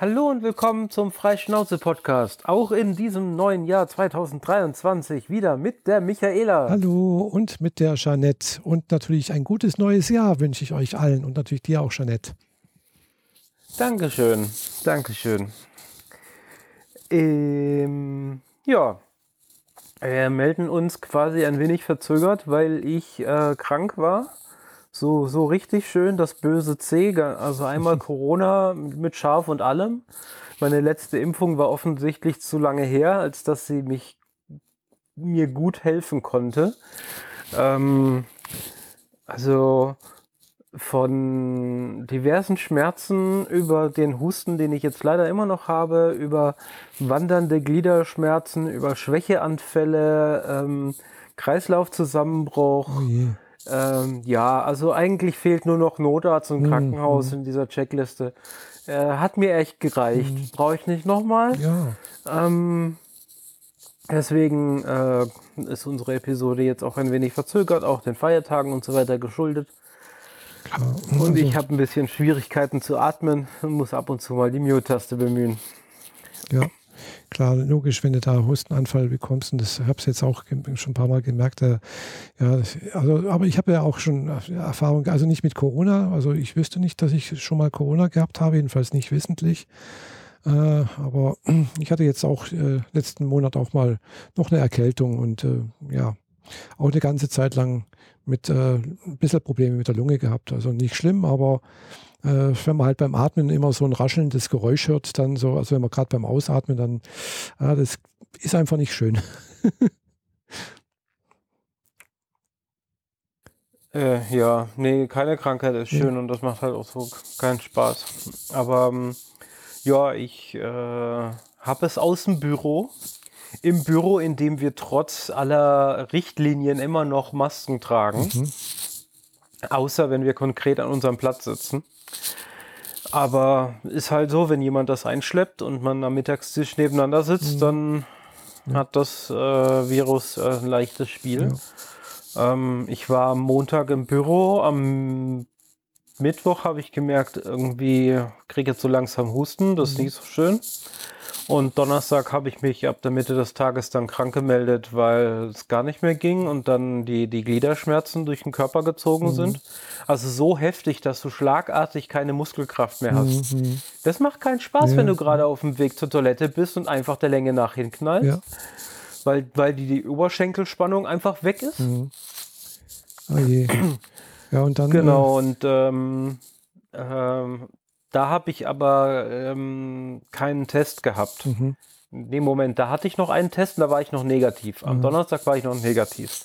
Hallo und willkommen zum Freischnauze-Podcast. Auch in diesem neuen Jahr 2023 wieder mit der Michaela. Hallo und mit der Jeanette. Und natürlich ein gutes neues Jahr wünsche ich euch allen und natürlich dir auch, Jeanette. Dankeschön, Dankeschön. Ähm, ja, wir melden uns quasi ein wenig verzögert, weil ich äh, krank war so, so richtig schön das böse C, also einmal Corona mit Schaf und allem. Meine letzte Impfung war offensichtlich zu lange her, als dass sie mich mir gut helfen konnte. Ähm, also von diversen Schmerzen über den Husten, den ich jetzt leider immer noch habe, über wandernde Gliederschmerzen, über Schwächeanfälle, ähm, Kreislaufzusammenbruch. Oh ähm, ja, also eigentlich fehlt nur noch Notarzt und mhm, Krankenhaus mhm. in dieser Checkliste. Äh, hat mir echt gereicht. Mhm. Brauche ich nicht nochmal. Ja. Ähm, deswegen äh, ist unsere Episode jetzt auch ein wenig verzögert, auch den Feiertagen und so weiter geschuldet. Klar. Und ich habe ein bisschen Schwierigkeiten zu atmen und muss ab und zu mal die Mute-Taste bemühen. Ja. Klar, logisch, wenn du da Hustenanfall bekommst, und das habe ich jetzt auch schon ein paar Mal gemerkt, äh, ja, also, aber ich habe ja auch schon Erfahrung, also nicht mit Corona, also ich wüsste nicht, dass ich schon mal Corona gehabt habe, jedenfalls nicht wissentlich. Äh, aber ich hatte jetzt auch äh, letzten Monat auch mal noch eine Erkältung und äh, ja, auch eine ganze Zeit lang mit äh, ein bisschen Probleme mit der Lunge gehabt. Also nicht schlimm, aber äh, wenn man halt beim Atmen immer so ein raschelndes Geräusch hört, dann so, also wenn man gerade beim Ausatmen, dann, ja, das ist einfach nicht schön. äh, ja, nee, keine Krankheit ist schön ja. und das macht halt auch so keinen Spaß. Aber ähm, ja, ich äh, habe es aus dem Büro. Im Büro, in dem wir trotz aller Richtlinien immer noch Masken tragen. Mhm. Außer wenn wir konkret an unserem Platz sitzen. Aber ist halt so, wenn jemand das einschleppt und man am Mittagstisch nebeneinander sitzt, mhm. dann ja. hat das äh, Virus äh, ein leichtes Spiel. Ja. Ähm, ich war am Montag im Büro, am Mittwoch habe ich gemerkt, irgendwie kriege ich jetzt so langsam Husten, das ist mhm. nicht so schön. Und Donnerstag habe ich mich ab der Mitte des Tages dann krank gemeldet, weil es gar nicht mehr ging und dann die, die Gliederschmerzen durch den Körper gezogen mhm. sind. Also so heftig, dass du schlagartig keine Muskelkraft mehr hast. Mhm. Das macht keinen Spaß, ja. wenn du gerade auf dem Weg zur Toilette bist und einfach der Länge nach hinknallst. Ja. Weil, weil die, die Oberschenkelspannung einfach weg ist. Mhm. Oh je. Ja, und dann. Genau, äh, und ähm, ähm, da habe ich aber ähm, keinen Test gehabt. Mhm. In dem Moment, da hatte ich noch einen Test und da war ich noch negativ. Am mhm. Donnerstag war ich noch negativ.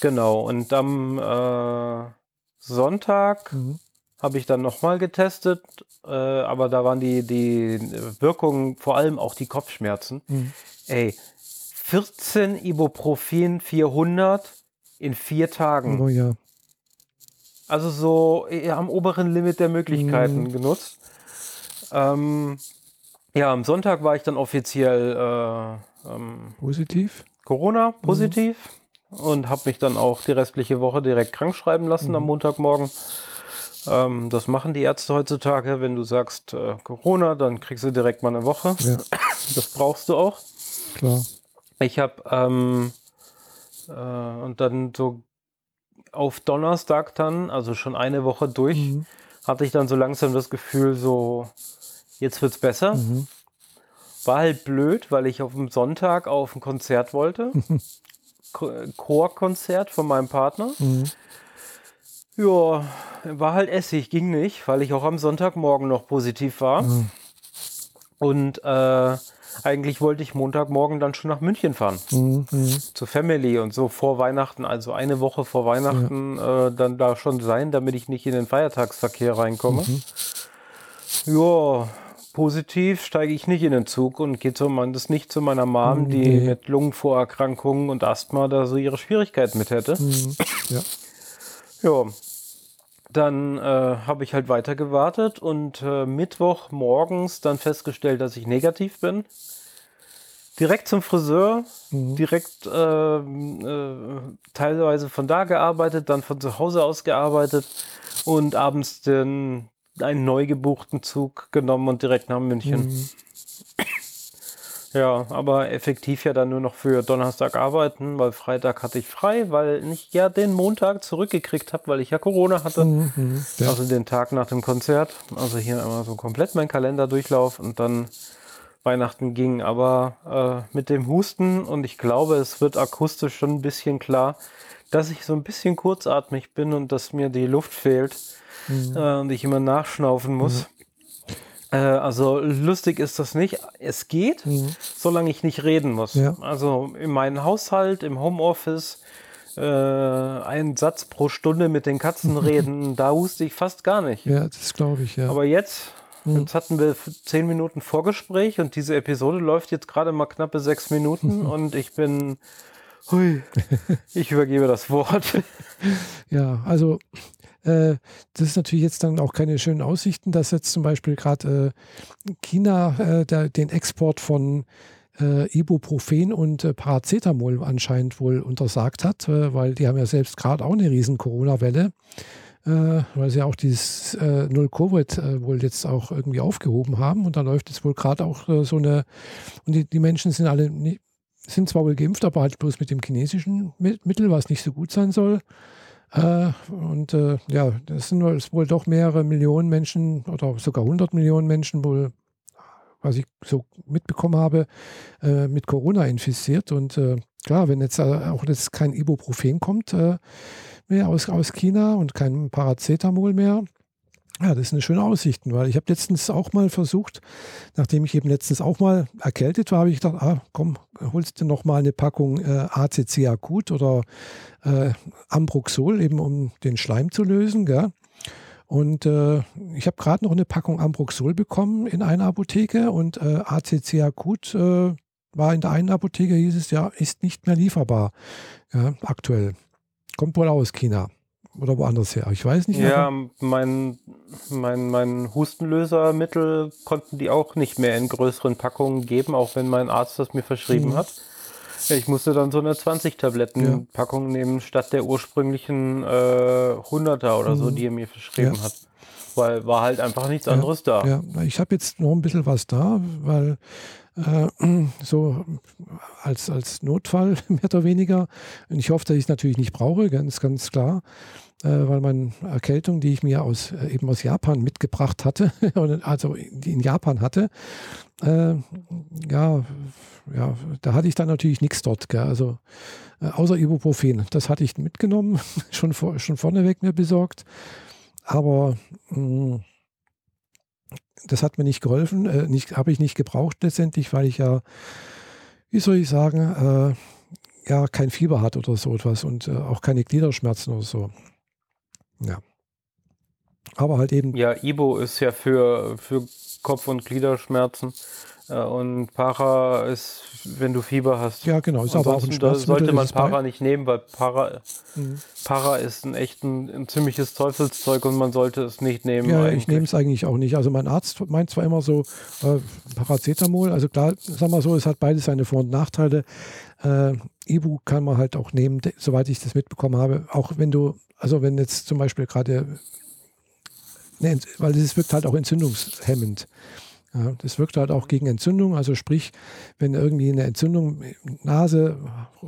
Genau. Und am äh, Sonntag mhm. habe ich dann nochmal getestet, äh, aber da waren die, die Wirkungen, vor allem auch die Kopfschmerzen. Mhm. Ey, 14 Ibuprofen 400 in vier Tagen. Oh ja. Also so am oberen Limit der Möglichkeiten mhm. genutzt. Ähm, ja, am Sonntag war ich dann offiziell äh, ähm, positiv. Corona positiv mhm. und habe mich dann auch die restliche Woche direkt krank schreiben lassen mhm. am Montagmorgen. Ähm, das machen die Ärzte heutzutage. Wenn du sagst äh, Corona, dann kriegst du direkt mal eine Woche. Ja. Das brauchst du auch. Klar. Ich habe ähm, äh, und dann so auf Donnerstag dann, also schon eine Woche durch, mhm. hatte ich dann so langsam das Gefühl, so, jetzt wird's besser. Mhm. War halt blöd, weil ich auf dem Sonntag auf ein Konzert wollte. Chorkonzert von meinem Partner. Mhm. Ja, war halt Essig, ging nicht, weil ich auch am Sonntagmorgen noch positiv war. Mhm. Und äh, eigentlich wollte ich Montagmorgen dann schon nach München fahren. Mhm. Zur Family und so vor Weihnachten, also eine Woche vor Weihnachten, ja. äh, dann da schon sein, damit ich nicht in den Feiertagsverkehr reinkomme. Mhm. Ja, positiv steige ich nicht in den Zug und gehe zumindest nicht zu meiner Mom, mhm, die mit Lungenvorerkrankungen und Asthma da so ihre Schwierigkeiten mit hätte. Mhm. Ja. ja. Dann äh, habe ich halt weiter gewartet und äh, Mittwoch morgens dann festgestellt, dass ich negativ bin. Direkt zum Friseur, mhm. direkt äh, äh, teilweise von da gearbeitet, dann von zu Hause aus gearbeitet und abends den einen neu gebuchten Zug genommen und direkt nach München. Mhm. Ja, aber effektiv ja dann nur noch für Donnerstag arbeiten, weil Freitag hatte ich frei, weil ich ja den Montag zurückgekriegt habe, weil ich ja Corona hatte. Mhm, mhm, ja. Also den Tag nach dem Konzert. Also hier einmal so komplett mein Kalender durchlauf und dann Weihnachten ging. Aber äh, mit dem Husten und ich glaube, es wird akustisch schon ein bisschen klar, dass ich so ein bisschen kurzatmig bin und dass mir die Luft fehlt mhm. äh, und ich immer nachschnaufen muss. Mhm. Äh, also lustig ist das nicht. Es geht, mhm. solange ich nicht reden muss. Ja. Also in meinem Haushalt, im Homeoffice, äh, einen Satz pro Stunde mit den Katzen reden, da huste ich fast gar nicht. Ja, das glaube ich, ja. Aber jetzt, mhm. jetzt hatten wir zehn Minuten Vorgespräch und diese Episode läuft jetzt gerade mal knappe sechs Minuten und ich bin Hui, ich übergebe das Wort. Ja, also das ist natürlich jetzt dann auch keine schönen Aussichten, dass jetzt zum Beispiel gerade äh, China äh, den Export von äh, Ibuprofen und äh, Paracetamol anscheinend wohl untersagt hat, äh, weil die haben ja selbst gerade auch eine riesen Corona-Welle, weil sie auch dieses Null-Covid wohl jetzt auch irgendwie aufgehoben haben und da läuft jetzt wohl gerade auch so eine, und die, die Menschen sind alle, sind zwar wohl geimpft, aber halt bloß mit dem chinesischen Mittel, was nicht so gut sein soll. Äh, und äh, ja, das sind wohl doch mehrere Millionen Menschen oder sogar 100 Millionen Menschen wohl, was ich so mitbekommen habe, äh, mit Corona infiziert. Und äh, klar, wenn jetzt äh, auch jetzt kein Ibuprofen kommt äh, mehr aus, aus China und kein Paracetamol mehr, ja, das eine schöne Aussicht, weil ich habe letztens auch mal versucht, nachdem ich eben letztens auch mal erkältet war, habe ich gedacht, ah, komm, holst du noch mal eine Packung äh, ACC akut oder äh, Ambroxol, eben um den Schleim zu lösen. Gell? Und äh, ich habe gerade noch eine Packung Ambroxol bekommen in einer Apotheke und äh, ACC akut äh, war in der einen Apotheke, hieß es ja, ist nicht mehr lieferbar ja, aktuell. Kommt wohl aus China oder woanders her. Ich weiß nicht. Ja, mein, mein, mein Hustenlösermittel konnten die auch nicht mehr in größeren Packungen geben, auch wenn mein Arzt das mir verschrieben mhm. hat. Ich musste dann so eine 20-Tabletten-Packung ja. nehmen, statt der ursprünglichen äh, 100er oder mhm. so, die er mir verschrieben ja. hat. Weil war halt einfach nichts anderes ja. da. Ja, ich habe jetzt noch ein bisschen was da, weil äh, so als, als Notfall mehr oder weniger. Und ich hoffe, dass ich es natürlich nicht brauche, ganz, ganz klar weil meine Erkältung, die ich mir aus, äh, eben aus Japan mitgebracht hatte, also die in Japan hatte, äh, ja, ja, da hatte ich dann natürlich nichts dort, gell? also äh, außer Ibuprofen. Das hatte ich mitgenommen, schon, vor, schon vorneweg mir besorgt, aber mh, mm, das hat mir nicht geholfen, äh, habe ich nicht gebraucht letztendlich, weil ich ja, wie soll ich sagen, äh, ja, kein Fieber hat oder so etwas und äh, auch keine Gliederschmerzen oder so. Ja. Aber halt eben. Ja, Ibo ist ja für, für Kopf- und Gliederschmerzen. Äh, und Para ist, wenn du Fieber hast. Ja, genau. Ist aber auch ein da sollte man Para nicht nehmen, weil Para, mhm. Para ist ein echt ein, ein, ziemliches Teufelszeug und man sollte es nicht nehmen. Ja, eigentlich. ich nehme es eigentlich auch nicht. Also mein Arzt meint zwar immer so äh, Paracetamol, also klar, sag mal so, es hat beides seine Vor- und Nachteile. Äh, Ibu kann man halt auch nehmen, soweit ich das mitbekommen habe. Auch wenn du also wenn jetzt zum Beispiel gerade, ne, weil es wirkt halt auch entzündungshemmend. Ja, das wirkt halt auch gegen Entzündung. Also sprich, wenn irgendwie eine Entzündung, Nase,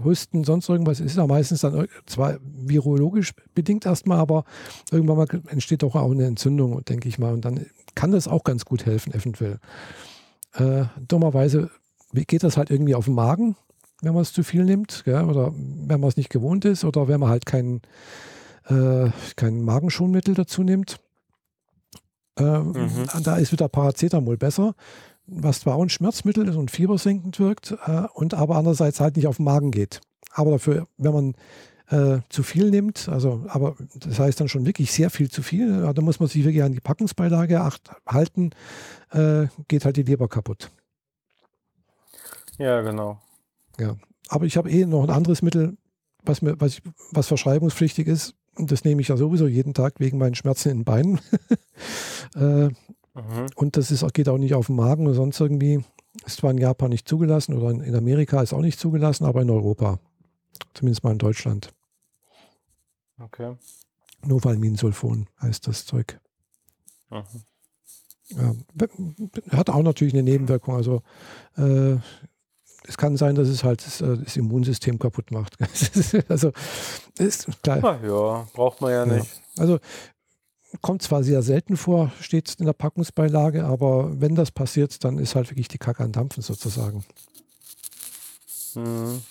Husten, sonst irgendwas ist, ja meistens dann zwar virologisch bedingt erstmal, aber irgendwann mal entsteht doch auch eine Entzündung, denke ich mal. Und dann kann das auch ganz gut helfen, eventuell. Äh, dummerweise geht das halt irgendwie auf den Magen, wenn man es zu viel nimmt, gell? oder wenn man es nicht gewohnt ist, oder wenn man halt keinen äh, kein Magenschonmittel dazu nimmt. Äh, mhm. Da ist wieder Paracetamol besser, was zwar auch ein Schmerzmittel ist und fiebersenkend wirkt äh, und aber andererseits halt nicht auf den Magen geht. Aber dafür, wenn man äh, zu viel nimmt, also aber das heißt dann schon wirklich sehr viel zu viel, da muss man sich wirklich an die Packungsbeilage acht, halten, äh, geht halt die Leber kaputt. Ja, genau. Ja, aber ich habe eh noch ein anderes Mittel, was mir, was, was verschreibungspflichtig ist, das nehme ich ja sowieso jeden Tag wegen meinen Schmerzen in den Beinen. äh, mhm. Und das ist, geht auch nicht auf den Magen oder sonst irgendwie. Ist zwar in Japan nicht zugelassen oder in Amerika ist auch nicht zugelassen, aber in Europa. Zumindest mal in Deutschland. Okay. Novalminsulfon heißt das Zeug. Mhm. Ja, hat auch natürlich eine Nebenwirkung. Also äh, es kann sein, dass es halt das, äh, das Immunsystem kaputt macht. also ist klar. Ach ja, braucht man ja nicht. Ja. Also kommt zwar sehr selten vor, steht in der Packungsbeilage, aber wenn das passiert, dann ist halt wirklich die Kacke an Dampfen sozusagen. Mhm.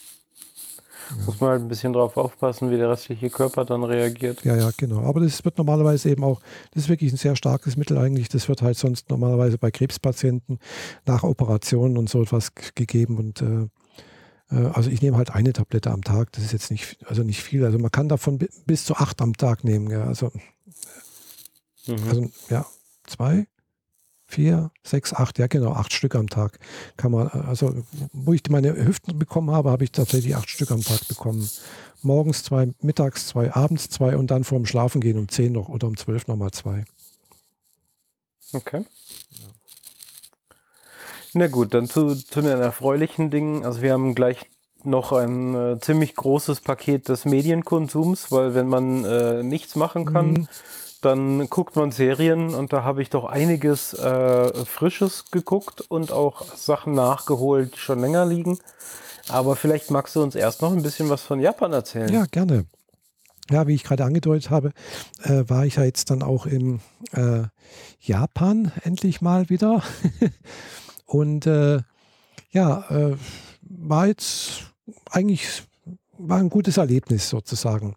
Muss man halt ein bisschen drauf aufpassen, wie der restliche Körper dann reagiert. Ja, ja, genau. Aber das wird normalerweise eben auch, das ist wirklich ein sehr starkes Mittel eigentlich. Das wird halt sonst normalerweise bei Krebspatienten nach Operationen und so etwas gegeben. Und äh, äh, also ich nehme halt eine Tablette am Tag. Das ist jetzt nicht, also nicht viel. Also man kann davon bis zu acht am Tag nehmen. Ja. Also Mhm. Also ja, zwei, vier, sechs, acht, ja genau, acht Stück am Tag kann man, also wo ich meine Hüften bekommen habe, habe ich tatsächlich acht Stück am Tag bekommen. Morgens zwei, mittags zwei, abends zwei und dann vorm Schlafen gehen um zehn noch oder um zwölf nochmal zwei. Okay. Na gut, dann zu, zu den erfreulichen Dingen. Also wir haben gleich noch ein äh, ziemlich großes Paket des Medienkonsums, weil wenn man äh, nichts machen kann, mhm dann guckt man Serien und da habe ich doch einiges äh, Frisches geguckt und auch Sachen nachgeholt, die schon länger liegen. Aber vielleicht magst du uns erst noch ein bisschen was von Japan erzählen. Ja, gerne. Ja, wie ich gerade angedeutet habe, äh, war ich ja jetzt dann auch in äh, Japan endlich mal wieder. und äh, ja, äh, war jetzt eigentlich war ein gutes Erlebnis sozusagen.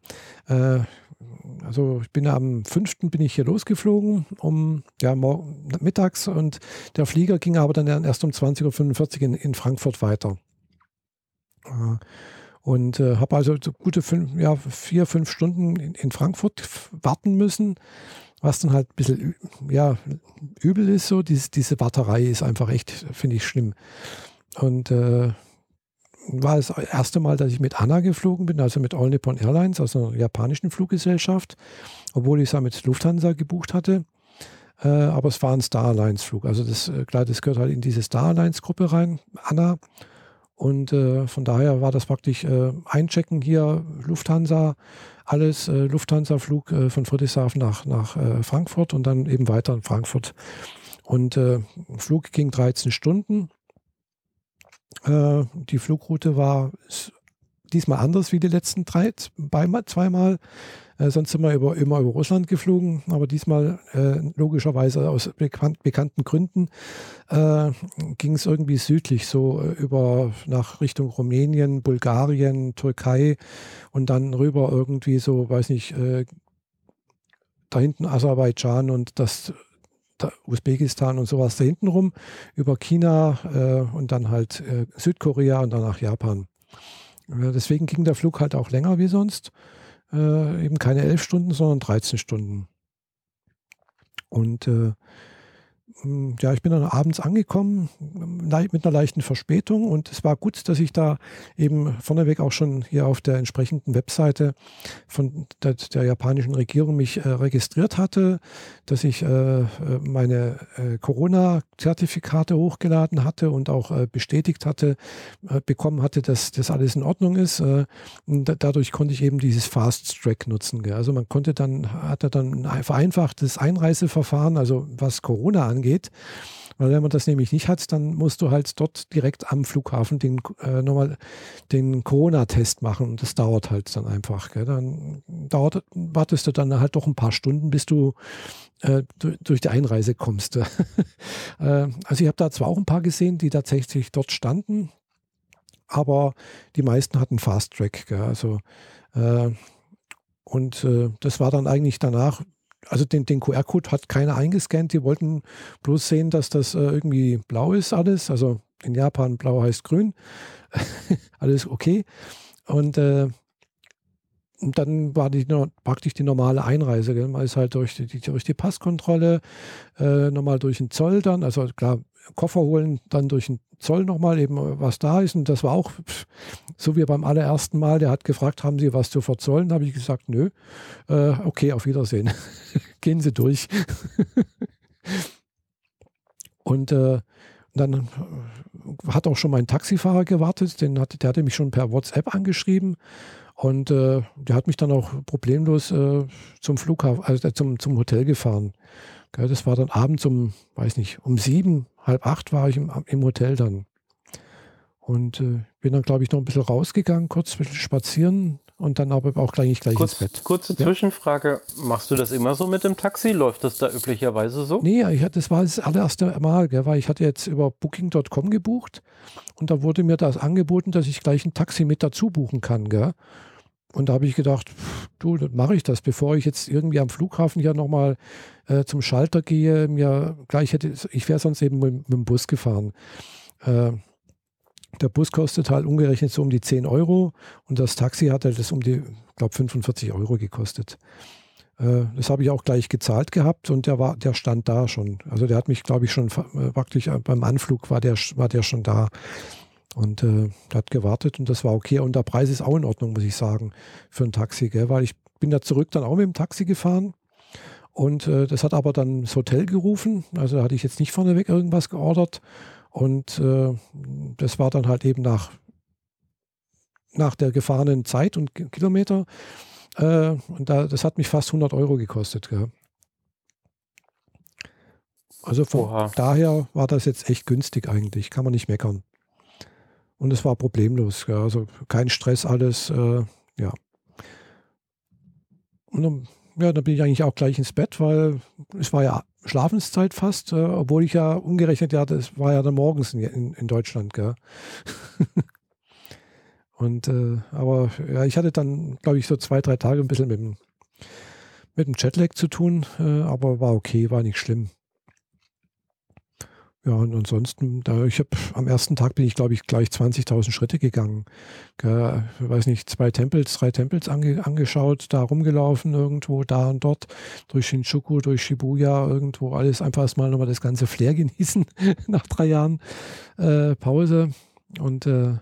Also ich bin am 5. bin ich hier losgeflogen, um ja, mittags und der Flieger ging aber dann erst um 20.45 Uhr in, in Frankfurt weiter. Äh, und äh, habe also gute fünf, ja, vier, fünf Stunden in, in, Frankfurt warten müssen, was dann halt ein bisschen ja, übel ist. So. Dies, diese Warterei ist einfach echt, finde ich, schlimm. Und äh, war das erste Mal, dass ich mit Anna geflogen bin, also mit All Nippon Airlines, also einer japanischen Fluggesellschaft, obwohl ich es ja mit Lufthansa gebucht hatte. Äh, aber es war ein Star Alliance Flug. Also das, äh, klar, das gehört halt in diese Star Alliance Gruppe rein, Anna. Und äh, von daher war das praktisch äh, Einchecken hier, Lufthansa, alles, äh, Lufthansa-Flug äh, von Friedrichshafen nach, nach Frankfurt und dann eben weiter in Frankfurt. Und Flug ging 13 Stunden äh, die Flugroute war diesmal anders wie die letzten drei, zweimal. Äh, sonst sind wir über, immer über Russland geflogen, aber diesmal äh, logischerweise aus bekannt, bekannten Gründen äh, ging es irgendwie südlich, so äh, über nach Richtung Rumänien, Bulgarien, Türkei und dann rüber irgendwie so, weiß nicht, äh, da hinten Aserbaidschan und das Usbekistan und sowas da hinten rum, über China äh, und dann halt äh, Südkorea und dann nach Japan. Äh, deswegen ging der Flug halt auch länger wie sonst. Äh, eben keine elf Stunden, sondern 13 Stunden. Und äh, ja, ich bin dann abends angekommen mit einer leichten Verspätung und es war gut, dass ich da eben vorneweg auch schon hier auf der entsprechenden Webseite von der, der japanischen Regierung mich äh, registriert hatte, dass ich äh, äh meine äh, Corona-Zertifikate hochgeladen hatte und auch äh, bestätigt hatte, äh, bekommen hatte, dass das alles in Ordnung ist. und dadurch konnte ich eben dieses Fast Track nutzen. Gell. Also man konnte dann, hatte dann ein vereinfachtes Einreiseverfahren, also was Corona angeht, geht. Weil wenn man das nämlich nicht hat, dann musst du halt dort direkt am Flughafen den, äh, nochmal den Corona-Test machen. Und das dauert halt dann einfach. Gell? Dann dauert, wartest du dann halt doch ein paar Stunden, bis du äh, durch die Einreise kommst. äh, also ich habe da zwar auch ein paar gesehen, die tatsächlich dort standen, aber die meisten hatten Fast Track. Gell? Also äh, und äh, das war dann eigentlich danach also den, den QR-Code hat keiner eingescannt. Die wollten bloß sehen, dass das äh, irgendwie blau ist alles. Also in Japan blau heißt grün. alles okay. Und, äh, und dann war die praktisch die normale Einreise. Gell? Man ist halt durch die, durch die Passkontrolle, äh, nochmal durch den Zoll dann, also klar, Koffer holen, dann durch den Zoll nochmal eben, was da ist. Und das war auch so wie beim allerersten Mal. Der hat gefragt, haben Sie was zu verzollen? Da habe ich gesagt, nö. Äh, okay, auf Wiedersehen. Gehen Sie durch. und äh, dann äh, hat auch schon mein Taxifahrer gewartet, den hat, der hatte mich schon per WhatsApp angeschrieben und äh, der hat mich dann auch problemlos äh, zum Flughafen, also zum, zum Hotel gefahren. Das war dann abends um, weiß nicht, um sieben, halb acht war ich im, im Hotel dann. Und äh, bin dann, glaube ich, noch ein bisschen rausgegangen, kurz ein bisschen spazieren und dann aber auch gleich, gleich Kurz, ins Bett. Kurze Ja. Zwischenfrage. Machst du das immer so mit dem Taxi? Läuft das da üblicherweise so? Nee, ich das war das allererste Mal, gell, weil ich hatte jetzt über Booking.com gebucht und da wurde mir das angeboten, dass ich gleich ein Taxi mit dazu buchen kann. Gell. Und da habe ich gedacht, pff, du, dann mache ich das, bevor ich jetzt irgendwie am Flughafen hier nochmal äh, zum Schalter gehe. Mir gleich hätte, ich wäre sonst eben mit, mit dem Bus gefahren. Äh, der Bus kostet halt umgerechnet so um die 10 Euro und das Taxi hat halt das um die, glaube 45 Euro gekostet. Äh, das habe ich auch gleich gezahlt gehabt und der war, der stand da schon. Also der hat mich, glaube ich, schon äh, praktisch äh, beim Anflug war der, war der schon da und äh, hat gewartet und das war okay. Und der Preis ist auch in Ordnung, muss ich sagen, für ein Taxi, gell? weil ich bin da zurück dann auch mit dem Taxi gefahren. Und äh, das hat aber dann das Hotel gerufen. Also da hatte ich jetzt nicht vorneweg irgendwas geordert. Und äh, das war dann halt eben nach, nach der gefahrenen Zeit und Ki- Kilometer. Äh, und da, das hat mich fast 100 Euro gekostet. Gell? Also von Oha. daher war das jetzt echt günstig eigentlich. Kann man nicht meckern. Und es war problemlos. Gell? Also kein Stress, alles. Äh, ja. Und dann, ja, dann bin ich eigentlich auch gleich ins Bett, weil es war ja Schlafenszeit fast, äh, obwohl ich ja umgerechnet, ja, das war ja dann morgens in, in, in Deutschland, gell. Und äh, aber ja, ich hatte dann, glaube ich, so zwei, drei Tage ein bisschen mit dem, mit dem Jetlag zu tun, äh, aber war okay, war nicht schlimm. Ja, und ansonsten, da ich habe am ersten Tag bin ich, glaube ich, gleich 20.000 Schritte gegangen. Gell, weiß nicht, zwei Tempels, drei Tempels ange, angeschaut, da rumgelaufen irgendwo, da und dort, durch Shinjuku, durch Shibuya, irgendwo alles einfach erstmal nochmal das ganze Flair genießen nach drei Jahren äh, Pause. Und äh,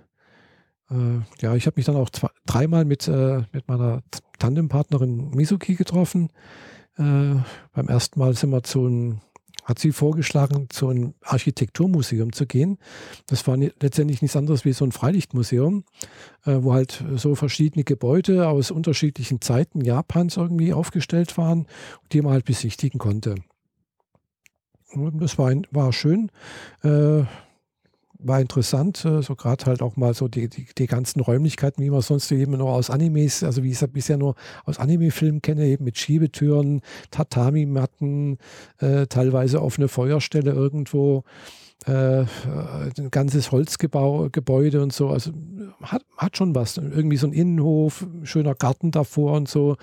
äh, ja, ich habe mich dann auch zwei, dreimal mit, äh, mit meiner Tandempartnerin Mizuki getroffen. Äh, beim ersten Mal sind wir zu einem hat sie vorgeschlagen, zu einem Architekturmuseum zu gehen. Das war letztendlich nichts anderes wie so ein Freilichtmuseum, äh, wo halt so verschiedene Gebäude aus unterschiedlichen Zeiten Japans irgendwie aufgestellt waren, die man halt besichtigen konnte. Und das war, war schön, äh, war interessant, äh, so gerade halt auch mal so die, die, die ganzen Räumlichkeiten, wie man sonst eben nur aus Animes, also wie ich es bisher nur aus Anime-Filmen kenne, eben mit Schiebetüren, Tatami-Matten, äh, teilweise offene Feuerstelle irgendwo, äh, äh, ein ganzes Holzgebäude und so. Also hat, hat schon was. Irgendwie so ein Innenhof, schöner Garten davor und so.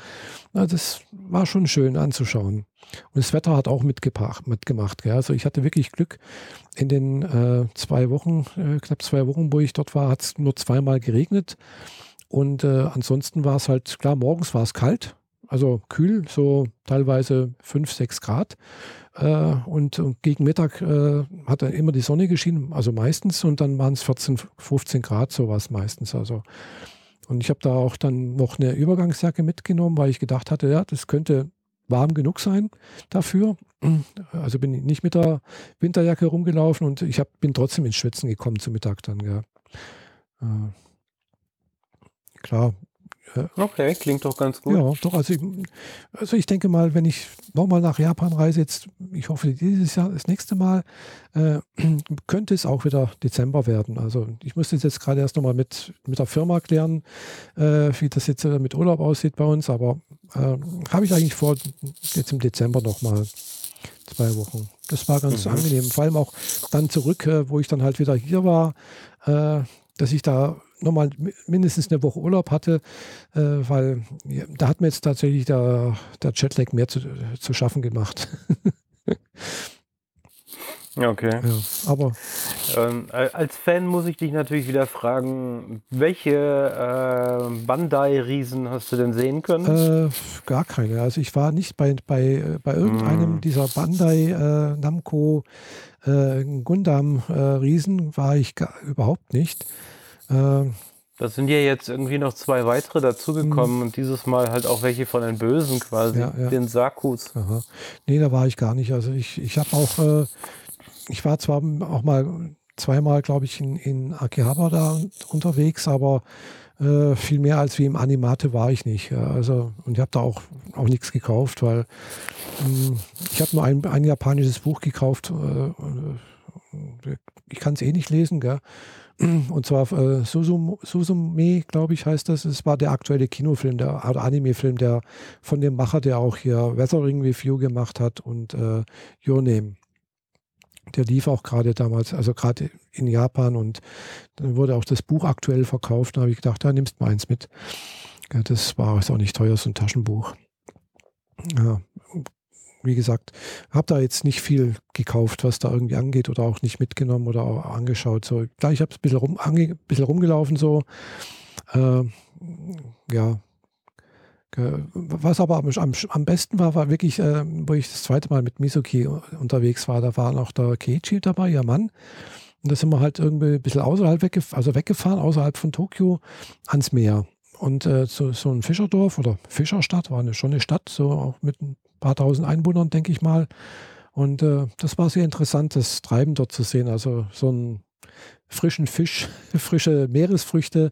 Na, das war schon schön anzuschauen. Und das Wetter hat auch mitgemacht. Gell? Also ich hatte wirklich Glück. In den äh, zwei Wochen, äh, knapp zwei Wochen, wo ich dort war, hat es nur zweimal geregnet. Und äh, ansonsten war es halt, klar, morgens war es kalt, also kühl, so teilweise 5, 6 Grad. Äh, und, gegen Mittag äh, hat dann immer die Sonne geschienen, also meistens, und dann waren es 14, 15 Grad, sowas meistens. Also. Und ich habe da auch dann noch eine Übergangsjacke mitgenommen, weil ich gedacht hatte, ja, das könnte warm genug sein dafür. Also bin ich nicht mit der Winterjacke rumgelaufen und ich hab, bin trotzdem ins Schwitzen gekommen zu Mittag dann. Ja. Äh, klar, Okay, klingt doch ganz gut. ja, doch. Also ich, also ich denke mal, wenn ich nochmal nach Japan reise, jetzt, ich hoffe dieses Jahr, das nächste Mal, äh, könnte es auch wieder Dezember werden. Also ich muss das jetzt gerade erst nochmal mit, mit der Firma klären, äh, wie das jetzt mit Urlaub aussieht bei uns. Aber äh, habe ich eigentlich vor, jetzt im Dezember nochmal zwei Wochen. Das war ganz Mhm. angenehm. Vor allem auch dann zurück, äh, wo ich dann halt wieder hier war, äh, dass ich da nochmal mi- mindestens eine Woche Urlaub hatte, äh, weil ja, da hat mir jetzt tatsächlich der, der Jetlag mehr zu, zu schaffen gemacht. Okay. ja, aber Ähm, al- als Fan muss ich dich natürlich wieder fragen, welche äh, Bandai-Riesen hast du denn sehen können? äh, gar keine. Also ich war nicht bei, bei, bei irgendeinem Mm. dieser Bandai, äh, Namco, äh, Gundam äh, Riesen war ich gar, überhaupt nicht. Äh, Das sind ja jetzt irgendwie noch zwei weitere dazugekommen und dieses Mal halt auch welche von den Bösen quasi, Ja, ja. den Sakus. Aha. Nee, da war ich gar nicht. Also ich, ich habe auch, äh, ich war zwar auch mal zweimal, glaube ich, in, in Akihabara da unterwegs, aber äh, viel mehr als wie im Animate war ich nicht. Also, und ich habe da auch, auch nichts gekauft, weil mh, hm, ich habe nur ein, ein japanisches Buch gekauft. Äh, äh ich kann es eh nicht lesen, gell? Und zwar äh, Susum, Susume, glaube ich, heißt das. Es war der aktuelle Kinofilm, der Anime-Film, der von dem Macher, der auch hier Weathering Review gemacht hat und äh, Your Name. Der lief auch gerade damals, also gerade in Japan und dann wurde auch das Buch aktuell verkauft. Da habe ich gedacht, da nimmst du mal eins mit. Ja, das war auch nicht teuer, so ein Taschenbuch. Ja, wie gesagt, habe da jetzt nicht viel gekauft, was da irgendwie angeht oder auch nicht mitgenommen oder auch angeschaut. So, klar, ich habe es ein bisschen, rum, ange, bisschen rumgelaufen so. Äh, ja. Was aber am, am, besten war, war wirklich, äh, wo ich das zweite Mal mit Mizuki unterwegs war, da war noch der Keiichi dabei, ihr Mann. Und da sind wir halt irgendwie ein bisschen außerhalb weggef also weggefahren, außerhalb von Tokio, ans Meer. Und äh, so, so ein Fischerdorf oder Fischerstadt, war eine, schon eine Stadt, so auch mit ein paar tausend Einwohnern, denke ich mal. Und äh, das war sehr interessant, das Treiben dort zu sehen. Also so einen frischen Fisch, frische Meeresfrüchte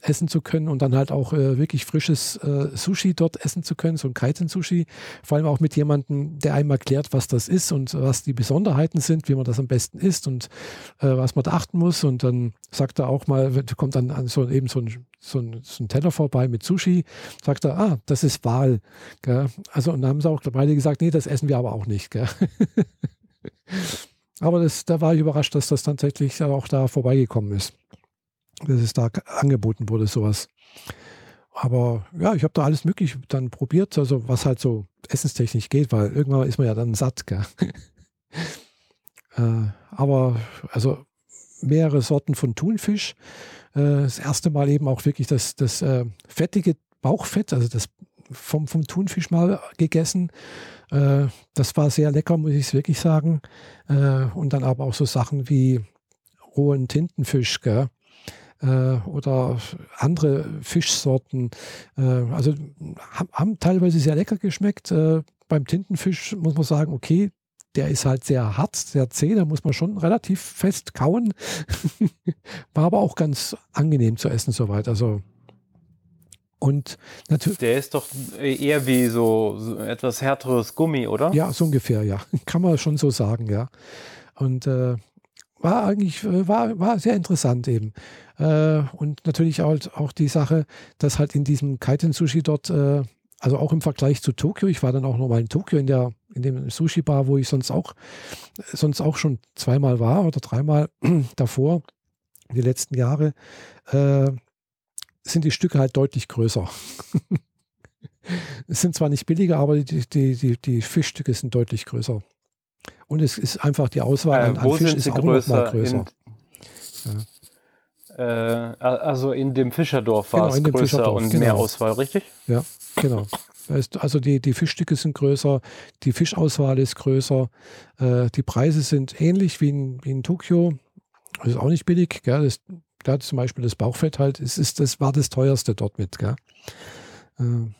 essen zu können und dann halt auch äh, wirklich frisches äh, Sushi dort essen zu können, so ein Kaiten-Sushi. Vor allem auch mit jemandem, der einem erklärt, was das ist und was die Besonderheiten sind, wie man das am besten isst und äh, was man da achten muss. Und dann sagt er auch mal, kommt dann an so, eben so ein, so, ein, so ein Teller vorbei mit Sushi, sagt er, ah, das ist Wal. Gell? Also, und dann haben sie auch beide gesagt, nee, das essen wir aber auch nicht. Aber das, da war ich überrascht, dass das tatsächlich auch da vorbeigekommen ist dass es da angeboten wurde, sowas. Aber ja, ich habe da alles möglich dann probiert, also was halt so essenstechnisch geht, weil irgendwann ist man ja dann satt. Äh, aber also mehrere Sorten von Thunfisch. Äh, das erste Mal eben auch wirklich das, das äh, fettige Bauchfett, also das vom, vom Thunfisch mal gegessen. Äh, das war sehr lecker, muss ich wirklich sagen. Äh, und dann aber auch so Sachen wie rohen Tintenfisch, gell? Äh, oder andere Fischsorten. Äh, also haben, teilweise sehr lecker geschmeckt. Äh, beim Tintenfisch muss man sagen, okay, der ist halt sehr hart, sehr zäh, da muss man schon relativ fest kauen. War aber auch ganz angenehm zu essen soweit. Also und natürlich. Der ist doch eher wie so, so, etwas härteres Gummi, oder? Ja, so ungefähr, ja. Kann man schon so sagen, ja. Und äh, war eigentlich, äh, war, war sehr interessant eben. Äh, und natürlich auch, auch die Sache, dass halt in diesem Kaiten-Sushi dort, äh, also auch im Vergleich zu Tokio, ich war dann auch nochmal in Tokio in der, in dem Sushi-Bar, wo ich sonst auch, sonst auch schon zweimal war oder dreimal davor, die letzten Jahre, äh, sind die Stücke halt deutlich größer. es sind zwar nicht billiger, aber die, die, die, die Fischstücke sind deutlich größer. Und es ist einfach die Auswahl an, an Fisch ist auch größer, noch mal größer. In, ja. Äh, also in dem Fischerdorf war genau, es größer und genau. mehr Auswahl, richtig? Ja, genau. Also die, die Fischstücke sind größer, die Fischauswahl ist größer, äh, die Preise sind ähnlich wie in, wie in Tokio. Das ist auch nicht billig. Gell? Das, da zum Beispiel das Bauchfett halt, es ist, das war das teuerste dort mit. Gell? Äh,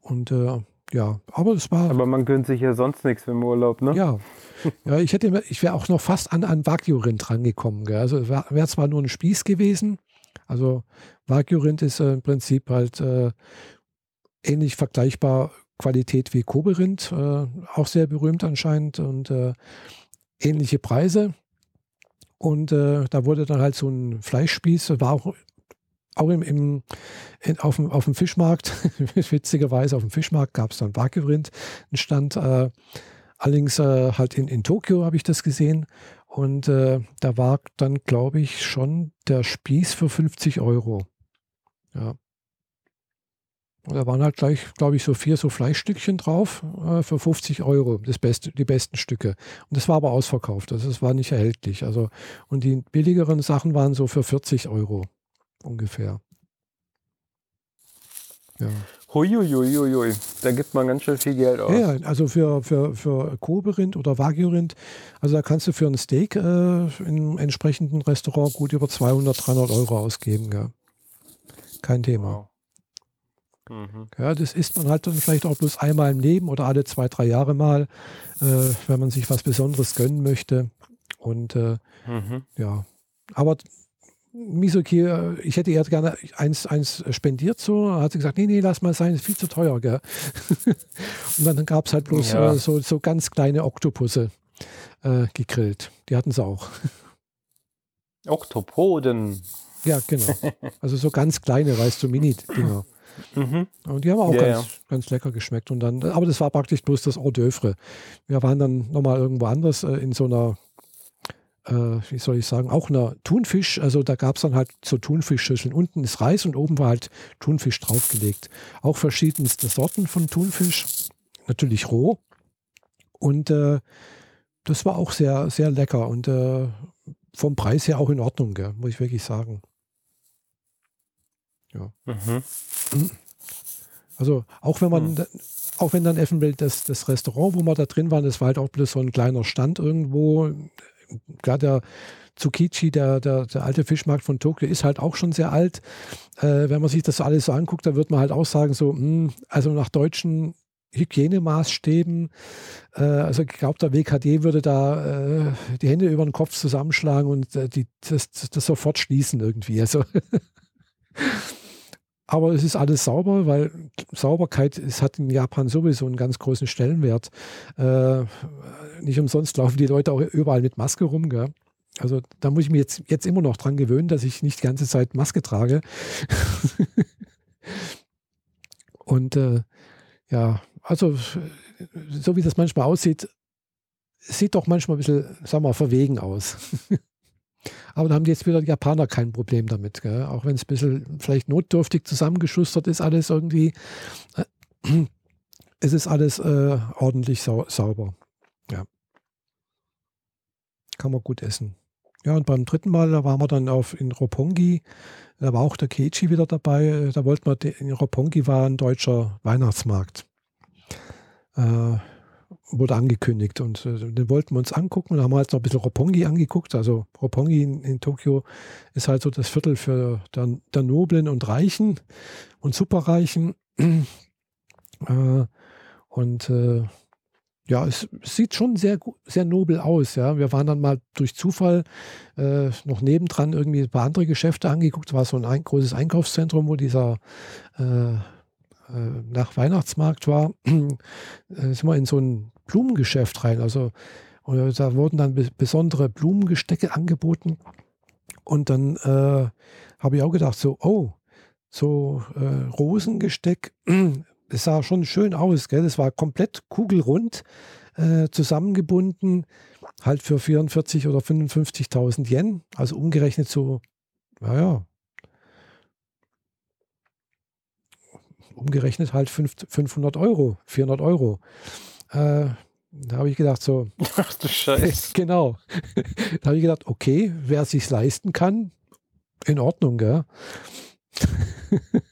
und äh, ja, aber es war. Aber man gönnt sich ja sonst nichts im Urlaub, ne? Ja. Ja, ich hätte, ich wäre auch noch fast an, an Wagyu-Rind rangekommen. Gell? Also wäre wär zwar nur ein Spieß gewesen. Also Wagyu-Rind ist äh, im Prinzip halt äh, ähnlich vergleichbar Qualität wie Kobe-Rind, äh, auch sehr berühmt anscheinend und äh, ähnliche Preise. Und äh, da wurde dann halt so ein Fleischspieß, war auch auch im, im, in, auf, dem, auf dem Fischmarkt, witzigerweise auf dem Fischmarkt gab es dann Wagyu-Rind, einen Stand. Äh, allerdings äh, halt in, in Tokio habe ich das gesehen. Und äh, da war dann, glaube ich, schon der Spieß für 50 Euro. Ja. Und da waren halt gleich, glaube ich, so vier so Fleischstückchen drauf äh, für 50 Euro, das beste, die besten Stücke. Und das war aber ausverkauft, also das war nicht erhältlich. Also, und die billigeren Sachen waren so für 40 Euro ungefähr. Ja. Huiuiuiui, da gibt man ganz schön viel Geld aus. Ja, also für, für, für Kobe-Rind oder Wagyu-Rind, also da kannst du für ein Steak äh, im entsprechenden Restaurant gut über 200, 300 Euro ausgeben. Ja. Kein Thema. Wow. Mhm. Ja, das isst man halt dann vielleicht auch bloß einmal im Leben oder alle zwei, drei Jahre mal, äh, wenn man sich was Besonderes gönnen möchte. Und äh, mhm. ja, aber Misoki, äh, ich hätte eher gerne eins, eins spendiert so. Hat sie gesagt, nee, nee, lass mal sein, ist viel zu teuer, gell? und dann gab es halt bloß ja. äh, so, so ganz kleine Oktopusse äh, gegrillt. Die hatten sie auch. Oktopoden. Ja, genau. Also so ganz kleine, weißt du, Mini-Dinger. Mhm. Und die haben auch ja, ganz, ja. ganz lecker geschmeckt. Und dann, aber das war praktisch bloß das Hors d'oeuvre. Wir waren dann nochmal irgendwo anders äh, in so einer, wie soll ich sagen, auch einer Thunfisch. Also da gab es dann halt so Thunfischschüsseln. Unten ist Reis und oben war halt Thunfisch draufgelegt. Auch verschiedenste Sorten von Thunfisch. Natürlich roh. Und äh, das war auch sehr, sehr lecker und äh, vom Preis her auch in Ordnung, gell, muss ich wirklich sagen. Ja. Mhm. Also auch wenn man, mhm. auch wenn dann eventuell das, das Restaurant, wo wir da drin waren, das war halt auch bloß so ein kleiner Stand irgendwo. Klar, der Tsukichi, der, der, der alte Fischmarkt von Tokio, ist halt auch schon sehr alt. Äh, wenn man sich das alles so anguckt, dann wird man halt auch sagen, so, mh, hm, also nach deutschen Hygienemaßstäben. Äh, also ich glaube, der WKD würde da äh, die Hände über den Kopf zusammenschlagen und äh, die, das, das, sofort schließen irgendwie. Also Aber es ist alles sauber, weil Sauberkeit ist, hat in Japan sowieso einen ganz großen Stellenwert. Äh, nicht umsonst laufen die Leute auch überall mit Maske rum. Gell? Also da muss ich mich jetzt, jetzt immer noch dran gewöhnen, dass ich nicht die ganze Zeit Maske trage. Und äh, ja, also so wie das manchmal aussieht, sieht doch manchmal ein bisschen, sagen wir, verwegen aus. Aber da haben jetzt wieder die Japaner kein Problem damit. Gell? Auch wenn es ein bisschen vielleicht notdürftig zusammengeschustert ist, alles irgendwie. Äh, es ist alles äh, ordentlich sau sauber. Ja. Kann man gut essen. Ja, und beim dritten Mal, da waren wir dann auf in Roppongi. Da war auch der Keiichi wieder dabei. Da wollten wir, in Roppongi war ein deutscher Weihnachtsmarkt. Äh, wurde angekündigt und äh, den wollten wir uns angucken. Da haben wir jetzt noch ein bisschen Roppongi angeguckt. Also Roppongi in, in Tokio ist halt so das Viertel für der, der Noblen und Reichen und Superreichen. äh, und äh, ja, es, sieht schon sehr, sehr nobel aus. Ja. Wir waren dann mal durch Zufall äh, noch nebendran irgendwie ein paar andere Geschäfte angeguckt. Es war so ein, ein großes Einkaufszentrum, wo dieser äh, äh, nach Weihnachtsmarkt war, äh, sind wir in so ein Blumengeschäft rein. Also da wurden dann besondere Blumengestecke angeboten. Und dann äh, habe ich auch gedacht, so, oh, so äh, Rosengesteck, das sah schon schön aus, gell? Das war komplett kugelrund äh, zusammengebunden, halt für 44 oder 55.000 Yen, also umgerechnet so, naja, umgerechnet halt 500 Euro, 400 Euro. Äh, da habe ich gedacht, so. Ach du Scheiße. genau. da habe ich gedacht, okay, wer sich leisten kann, in Ordnung, gell?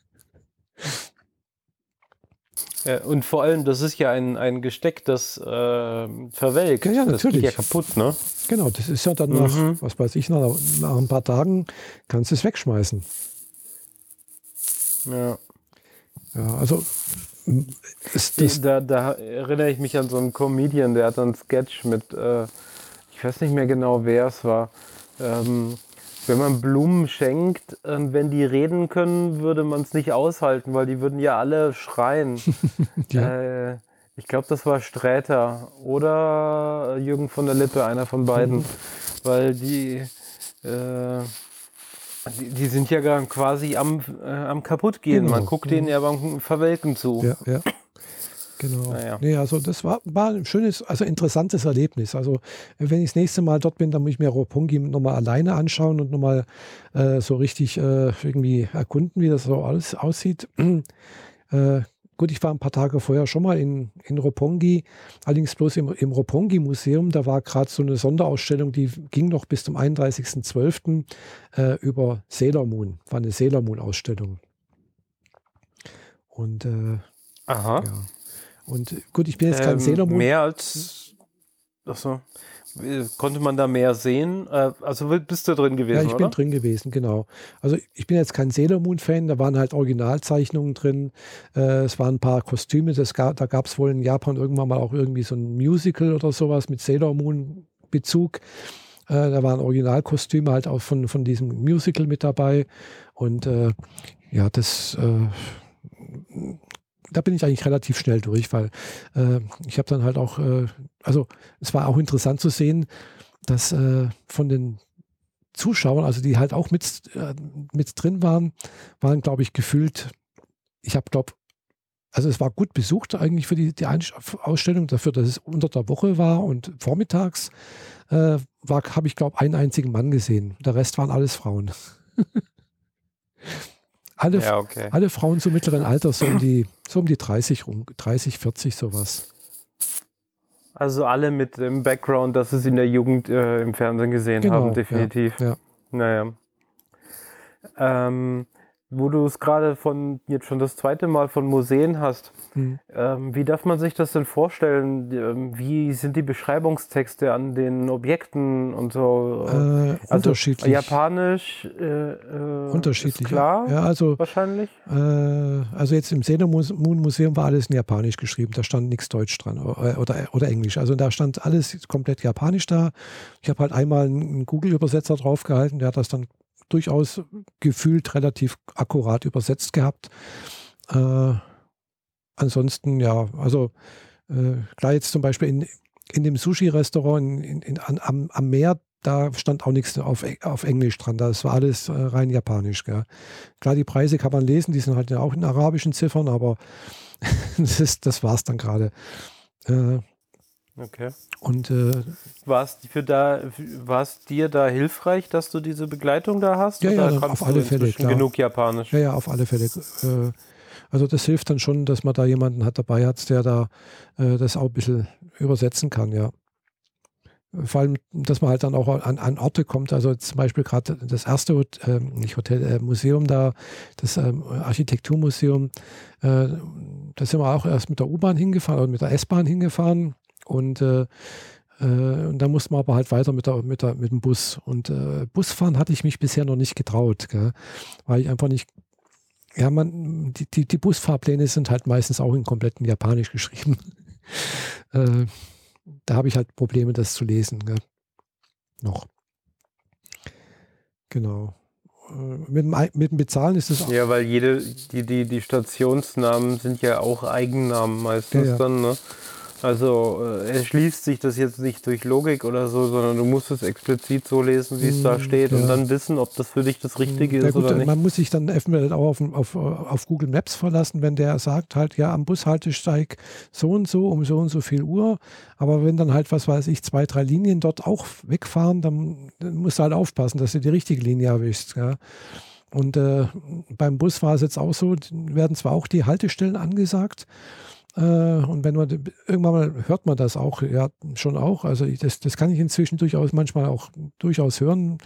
ja, und vor allem, das ist ja ein, ein Gesteck, das äh, verwelkt. Ja, ja, natürlich. Das geht ja kaputt, ne? Genau, das ist ja dann nach, mhm. was weiß ich, nach, nach ein paar Tagen kannst du es wegschmeißen. Ja. Ja, also die, da, da, erinnere ich mich an so einen Comedian, der hat einen Sketch mit, äh, ich weiß nicht mehr genau, wer es war. Ähm, wenn man Blumen schenkt, äh, wenn die reden können, würde man es nicht aushalten, weil die würden ja alle schreien. ja. äh, ich glaube, das war Sträter oder Jürgen von der Lippe, einer von beiden, mhm. weil die äh, die, die, sind ja quasi am, äh, am kaputtgehen. Genau. Man guckt denen ja beim Verwelken zu. Ja, ja. Genau. Naja. Nee, also das war, war ein schönes, also interessantes Erlebnis. Also wenn ich das nächste Mal dort bin, dann muss ich mir Roppongi nochmal alleine anschauen und nochmal äh, so richtig äh, irgendwie erkunden, wie das so alles aussieht. äh, Gut, ich war ein paar Tage vorher schon mal in, in Roppongi, allerdings bloß im, im Roppongi-Museum. Da war gerade so eine Sonderausstellung, die ging noch bis zum 31.12. Äh, über Sailor Moon. War eine Sailor Moon-Ausstellung. Und äh, Aha. Ja. Und gut, ich bin jetzt kein ähm, Sailor Moon. Mehr als Achso. Konnte man da mehr sehen? Äh, also bist du drin gewesen? Ja, ich oder? bin drin gewesen, genau. Also ich bin jetzt kein Sailor Moon-Fan, da waren halt Originalzeichnungen drin. Äh, es waren ein paar Kostüme, das gab, da gab es wohl in Japan irgendwann mal auch irgendwie so ein Musical oder sowas mit Sailor Moon-Bezug. Äh, da waren Originalkostüme halt auch von, von diesem Musical mit dabei. Und äh, ja, das äh, da bin ich eigentlich relativ schnell durch, weil äh, ich habe dann halt auch, äh, also es war auch interessant zu sehen, dass äh, von den Zuschauern, also die halt auch mit, äh, mit drin waren, waren, glaube ich, gefühlt, ich habe, glaube also es war gut besucht eigentlich für die, die Ausstellung, dafür, dass es unter der Woche war und vormittags äh, habe ich, glaube einen einzigen Mann gesehen. Der Rest waren alles Frauen. Alle, ja, okay. alle Frauen zu mittleren Alters, so um die, so um die 30 rum, 30, 40 sowas. Also alle mit dem Background, dass sie es in der Jugend äh, im Fernsehen gesehen genau, haben, definitiv. Ja, ja. Naja. Ähm, wo du es gerade von jetzt schon das zweite Mal von Museen hast, hm. ähm, wie darf man sich das denn vorstellen? Ähm, wie sind die Beschreibungstexte an den Objekten und so? Äh, also unterschiedlich. Japanisch, äh, äh, unterschiedlich. klar, ja, also wahrscheinlich. Äh, also jetzt im Sailor Moon Museum war alles in Japanisch geschrieben. Da stand nichts Deutsch dran oder, oder, oder Englisch. Also da stand alles komplett Japanisch da. Ich habe halt einmal einen Google-Übersetzer draufgehalten, der hat das dann durchaus gefühlt relativ akkurat übersetzt gehabt. Äh, ansonsten, ja, also äh, klar jetzt zum Beispiel in, in dem Sushi-Restaurant in, in, an, am, am Meer, da stand auch nichts auf, auf Englisch dran. Das war alles äh, rein japanisch. Gell. Klar, die Preise kann man lesen, die sind halt auch in arabischen Ziffern, aber das, das war es dann gerade. Äh, Okay. Und äh, war es für da, dir da hilfreich, dass du diese Begleitung da hast? Ja, ja, auf alle Fälle. Klar. Genug Japanisch. Ja, ja, auf alle Fälle. Äh, also das hilft dann schon, dass man da jemanden hat dabei hat, der da äh, das auch ein bisschen übersetzen kann, ja. Vor allem, dass man halt dann auch an, an Orte kommt. Also zum Beispiel gerade das erste, äh, nicht Hotel, äh, Museum da, das ähm, Architekturmuseum, äh, da sind wir auch erst mit der U-Bahn hingefahren oder mit der S-Bahn hingefahren und äh, äh, und da musste man aber halt weiter mit, der, mit, der, mit dem Bus. Und äh, Busfahren hatte ich mich bisher noch nicht getraut, gell? weil ich einfach nicht. Ja, man, die, die, die Busfahrpläne sind halt meistens auch in kompletten Japanisch geschrieben. äh, da habe ich halt Probleme, das zu lesen. Gell? Noch. Genau. Äh, mit dem, mit dem Bezahlen ist es auch. Ja, weil jede, die, die, die Stationsnamen sind ja auch Eigennamen meistens ja, ja. dann, ne? Also äh, erschließt sich das jetzt nicht durch Logik oder so, sondern du musst es explizit so lesen, wie es da hm, steht ja. und dann wissen, ob das für dich das Richtige ja, ist gut, oder nicht. Man muss sich dann auch auf, auf, auf, Google Maps verlassen, wenn der sagt halt, ja, am Bushaltesteig so und so um so und so viel Uhr. Aber wenn dann halt, was weiß ich, zwei, drei Linien dort auch wegfahren, dann, dann musst du halt aufpassen, dass du die richtige Linie erwischst. Ja. Und äh, beim Bus war es jetzt auch so, werden zwar auch die Haltestellen angesagt, und wenn man irgendwann mal hört man das auch, ja, schon auch. Also das, das kann ich inzwischen durchaus manchmal auch durchaus hören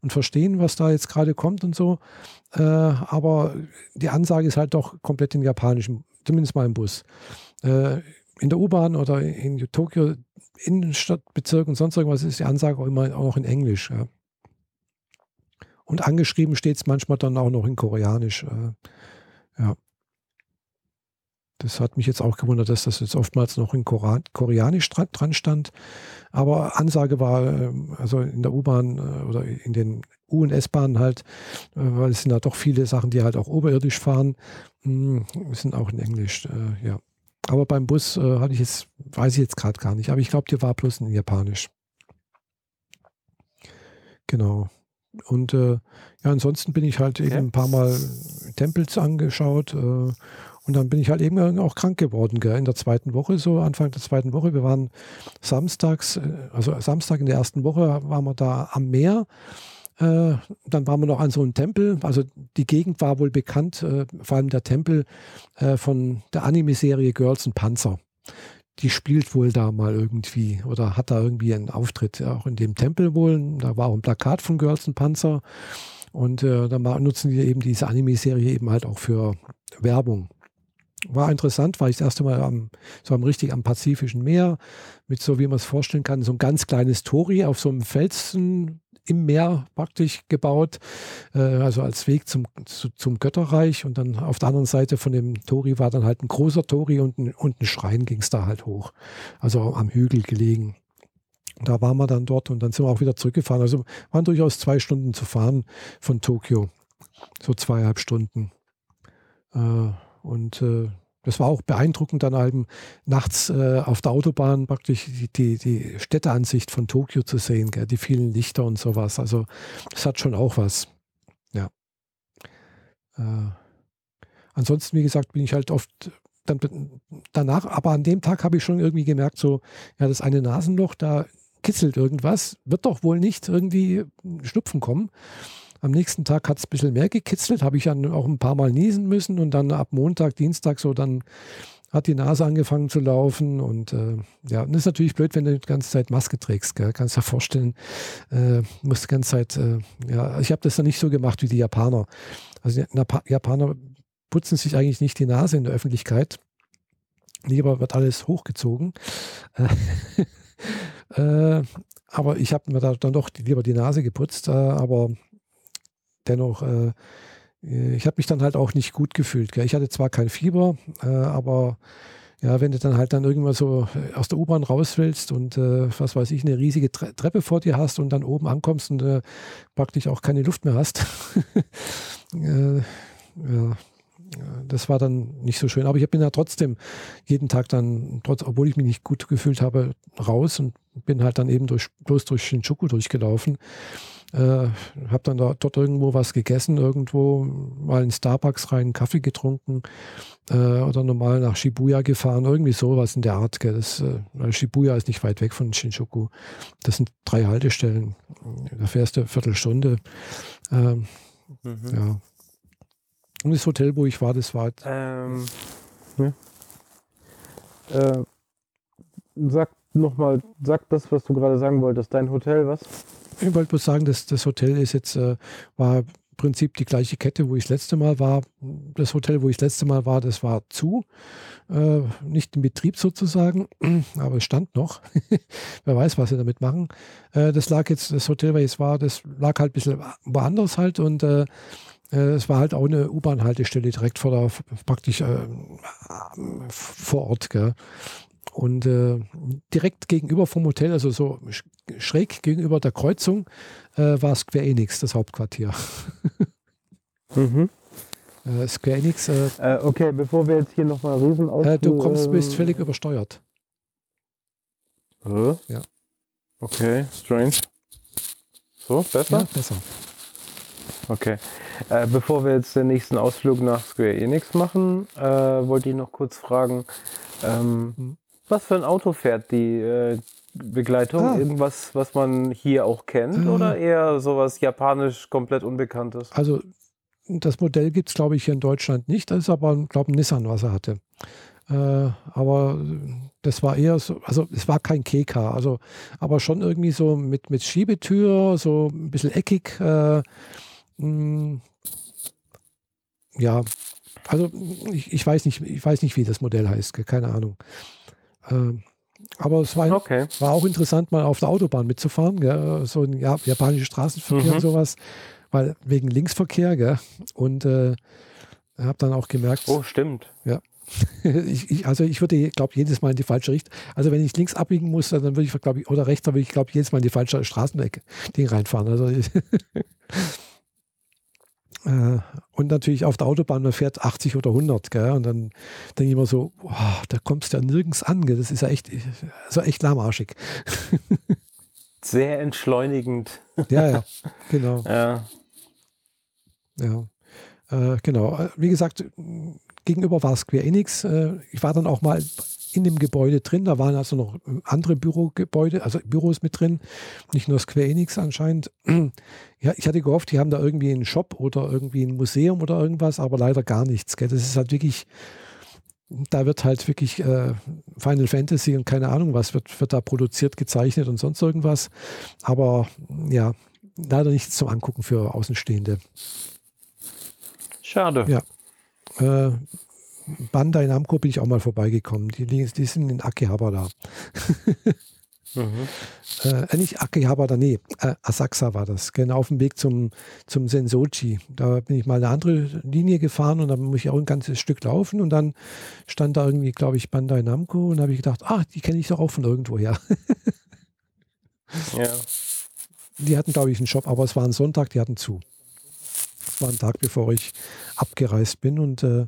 und verstehen, was da jetzt gerade kommt und so. Äh, aber die Ansage ist halt doch komplett in Japanischem, zumindest mal im Bus. Äh, in der U-Bahn oder in Tokio Innenstadtbezirk und sonst irgendwas ist die Ansage auch immer auch noch in Englisch. Und angeschrieben steht es manchmal dann auch noch in Koreanisch. ja. Das hat mich jetzt auch gewundert, dass das jetzt oftmals noch in Koran, Koreanisch dran stand. Aber Ansage war, ähm, also in der U-Bahn äh, oder in den U- und S-Bahnen halt, äh, weil es sind da doch viele Sachen, die halt auch oberirdisch fahren, hm, sind auch in Englisch, äh, ja. Aber beim Bus hatte ich jetzt, weiß ich jetzt gerade gar nicht, aber ich glaube, die war bloß in Japanisch. Genau. Und äh, ja, ansonsten bin ich halt eben ein paar Mal Tempels angeschaut äh, und dann bin ich halt eben auch krank geworden, gell? in der zweiten Woche, so Anfang der zweiten Woche. Wir waren samstags, äh, also Samstag in der ersten Woche waren wir da am Meer. Äh, dann waren wir noch an so einem Tempel. Also die Gegend war wohl bekannt, äh, vor allem der Tempel von der Anime-Serie Girls und Panzer. Die spielt wohl da mal irgendwie oder hat da irgendwie einen Auftritt, auch in dem Tempel wohl. Da war auch ein Plakat von Girls und Panzer. Und dann nutzen die eben diese Anime-Serie eben halt auch für Werbung. War interessant, war ich das erste Mal am, so am richtig am Pazifischen Meer, mit so wie man es vorstellen kann, so ein ganz kleines Tori auf so einem Felsen im Meer praktisch gebaut, äh, also als Weg zum, zu, zum Götterreich. Und dann auf der anderen Seite von dem Tori war dann halt ein großer Tori und ein, und ein Schrein ging es da halt hoch. Also am Hügel gelegen. Da waren wir dann dort und dann sind wir auch wieder zurückgefahren. Also waren durchaus zwei Stunden zu fahren von Tokio. So zweieinhalb Stunden. Äh, und äh, das war auch beeindruckend, dann eben nachts äh, auf der Autobahn praktisch die, die, die Städteansicht von Tokio zu sehen, gell? die vielen Lichter und sowas. Also das hat schon auch was. Ja. Äh, ansonsten, wie gesagt, bin ich halt oft dann danach, aber an dem Tag habe ich schon irgendwie gemerkt, so, ja, das eine Nasenloch, da kitzelt irgendwas, wird doch wohl nicht irgendwie Schnupfen kommen. Am nächsten Tag hat es ein bisschen mehr gekitzelt, habe ich dann auch ein paar Mal niesen müssen und dann ab Montag, Dienstag so dann hat die Nase angefangen zu laufen und äh, ja, und das ist natürlich blöd, wenn du die ganze Zeit Maske trägst, gell? kannst du dir vorstellen, äh, musst die ganze Zeit, äh, ja, ich habe das dann nicht so gemacht wie die Japaner. Also die Japaner putzen sich eigentlich nicht die Nase in der Öffentlichkeit, lieber wird alles hochgezogen. Äh, aber ich habe mir da dann doch lieber die Nase geputzt, äh, aber dennoch, äh, ich habe mich dann halt auch nicht gut gefühlt. Gell? Ich hatte zwar kein Fieber, äh, aber ja, wenn du dann halt dann irgendwann so äh, aus der U-Bahn raus willst und äh, was weiß ich, eine riesige Tre Treppe vor dir hast und dann oben ankommst und äh, praktisch auch keine Luft mehr hast. äh, ja, das war dann nicht so schön. Aber ich bin ja trotzdem jeden Tag dann, trotz, obwohl ich mich nicht gut gefühlt habe, raus und bin halt dann eben durch, bloß durch Shinjuku durchgelaufen. Äh, habe dann da, dort irgendwo was gegessen, irgendwo mal in Starbucks rein, Kaffee getrunken äh, oder normal nach Shibuya gefahren, irgendwie sowas in der Art. Gell. Das, äh, Shibuya ist nicht weit weg von Shinjuku. Das sind drei Haltestellen. Da fährst du eine Viertelstunde. Ähm, mhm. Ja. Und das Hotel, wo ich war, das war. Ähm, ja. äh, sag nochmal, sag das, was du gerade sagen wolltest. Dein Hotel, was? Ich wollte bloß sagen, dass das Hotel ist jetzt, äh, war im Prinzip die gleiche Kette, wo ich das letzte Mal war. Das Hotel, wo ich das letzte Mal war, das war zu. Äh, nicht im Betrieb sozusagen, aber es stand noch. Wer weiß, was sie damit machen. Äh, das lag jetzt, das Hotel, wo ich war, das lag halt ein bisschen woanders halt und äh, äh, es war halt auch eine U-Bahn-Haltestelle direkt vor der, praktisch äh, vor Ort. Gell? Und äh, direkt gegenüber vom Hotel, also so schräg gegenüber der Kreuzung, äh, war Square Enix, das Hauptquartier. mhm. Äh, Square Enix. Äh, äh, okay, bevor wir jetzt hier nochmal riesen äh, Du kommst, bist völlig übersteuert. Ja. Okay, strange. So, besser? Ja, besser. Okay. Äh, bevor wir jetzt den nächsten Ausflug nach Square Enix machen, äh, wollte ich noch kurz fragen, ähm, mhm. Was für ein Auto fährt die äh, Begleitung? Ah. Irgendwas, was man hier auch kennt äh. oder eher sowas japanisch komplett Unbekanntes? Also das Modell gibt es, glaube ich, hier in Deutschland nicht. Das ist aber, glaube ich, ein Nissan, was er hatte. Äh, aber das war eher so, also es war kein KK, also aber schon irgendwie so mit, mit Schiebetür, so ein bisschen eckig. Äh, mh, hm, ja, also ich, ich, weiß nicht, ich weiß nicht, wie das Modell heißt, keine Ahnung. Ähm, aber es war, okay. war, auch interessant, mal auf der Autobahn mitzufahren, gell? so ein ja, japanischer Straßenverkehr mhm. und sowas, weil wegen Linksverkehr, gell? und äh, habe dann auch gemerkt. Oh, stimmt. Ja. ich, ich, also ich würde, glaube jedes Mal in die falsche Richtung. Also wenn ich links abbiegen muss, dann würde ich, glaube ich, oder rechts, dann würde ich, glaube jedes Mal in die falsche Straßenecke Ding reinfahren. Also Äh, und natürlich auf der Autobahn, man fährt 80 oder 100, gell? und dann denke ich immer so, wow, da kommst du ja nirgends an, gell? das ist ja echt, also echt lahmarschig. Sehr entschleunigend. Ja, ja, genau. Ja. Ja, äh, genau. Äh, wie gesagt, gegenüber war Square Enix. Äh, ich war dann auch mal in dem Gebäude drin. Da waren also noch andere Bürogebäude, also Büros mit drin, nicht nur Square Enix anscheinend. Ja, ich hatte gehofft, die haben da irgendwie einen Shop oder irgendwie ein Museum oder irgendwas, aber leider gar nichts. Gell? Das ist halt wirklich, da wird halt wirklich äh, Final Fantasy und keine Ahnung was wird, wird da produziert, gezeichnet und sonst irgendwas. Aber ja, leider nichts zum Angucken für Außenstehende. Schade. Ja. Äh, Bandai Namco bin ich auch mal vorbeigekommen. Die, die sind in Akihabara da. Mhm. Äh, nicht Akihabara, nee, äh, Asakusa war das. Genau auf dem Weg zum, zum Sensoji. Da bin ich mal eine andere Linie gefahren und dann muss ich auch ein ganzes Stück laufen und dann stand da irgendwie, glaube ich, Bandai Namco und da habe ich gedacht, ach, die kenne ich doch auch von irgendwoher. ja. Die hatten, glaube ich, einen Shop, aber es war ein Sonntag, die hatten zu. Das war ein Tag, bevor ich abgereist bin und äh,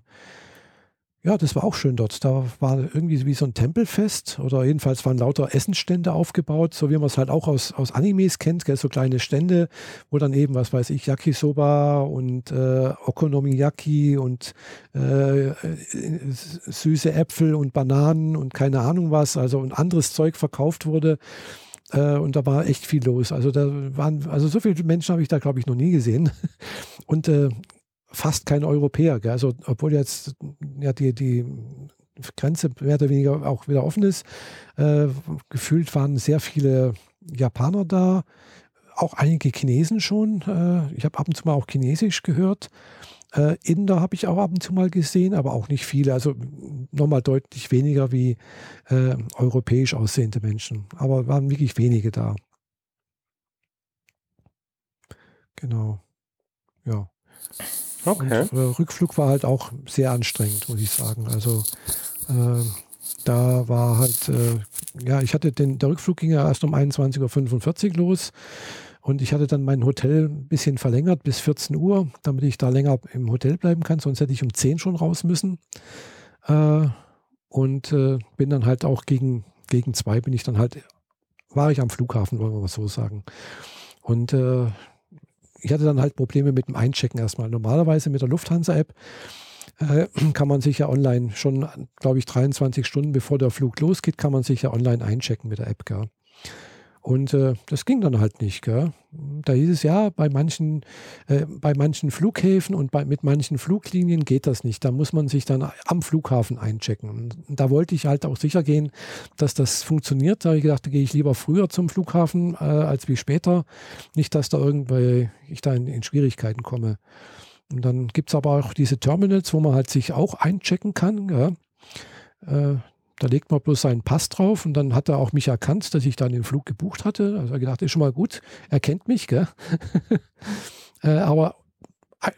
ja, das war auch schön dort. Da war irgendwie wie so ein Tempelfest oder jedenfalls waren lauter Essensstände aufgebaut, so wie man es halt auch aus, aus Animes kennt, gell? so kleine Stände, wo dann eben, was weiß ich, Yakisoba und äh, Okonomiyaki und äh, süße Äpfel und Bananen und keine Ahnung was, also und anderes Zeug verkauft wurde. Äh, und da war echt viel los. Also da waren, also so viele Menschen habe ich da, glaube ich, noch nie gesehen. Und äh, fast kein Europäer. Gell? Also, obwohl jetzt ja, die, die Grenze mehr oder weniger auch wieder offen ist, äh, gefühlt waren sehr viele Japaner da, auch einige Chinesen schon. Äh, ich habe ab und zu mal auch Chinesisch gehört. Äh, Inder habe ich auch ab und zu mal gesehen, aber auch nicht viele. Also nochmal deutlich weniger wie äh, europäisch aussehende Menschen. Aber waren wirklich wenige da. Genau. Ja. Okay. Und, äh, Rückflug war halt auch sehr anstrengend, muss ich sagen. Also äh, da war halt, äh, ja, ich hatte den, der Rückflug ging ja erst um 21.45 Uhr los und ich hatte dann mein Hotel ein bisschen verlängert bis 14 Uhr, damit ich da länger im Hotel bleiben kann, sonst hätte ich um 10 schon raus müssen. Äh, und äh, bin dann halt auch gegen, gegen zwei bin ich dann halt, war ich am Flughafen, wollen wir mal so sagen. Und äh, ich hatte dann halt Probleme mit dem Einchecken erstmal. Normalerweise mit der Lufthansa-App äh, kann man sich ja online schon, glaube ich, 23 Stunden bevor der Flug losgeht, kann man sich ja online einchecken mit der App. Gell? Und äh, das ging dann halt nicht. Gell? Da hieß es ja, bei manchen, äh, bei manchen Flughäfen und bei, mit manchen Fluglinien geht das nicht. Da muss man sich dann am Flughafen einchecken. Und da wollte ich halt auch sicher gehen, dass das funktioniert. Da habe ich gedacht, da gehe ich lieber früher zum Flughafen äh, als wie später. Nicht, dass da irgendwie ich da in, in Schwierigkeiten komme. Und dann gibt es aber auch diese Terminals, wo man halt sich auch einchecken kann. Ja? Da legt man bloß seinen Pass drauf und dann hat er auch mich erkannt, dass ich dann den Flug gebucht hatte. Also er gedacht, ist schon mal gut, er kennt mich, gell? äh, aber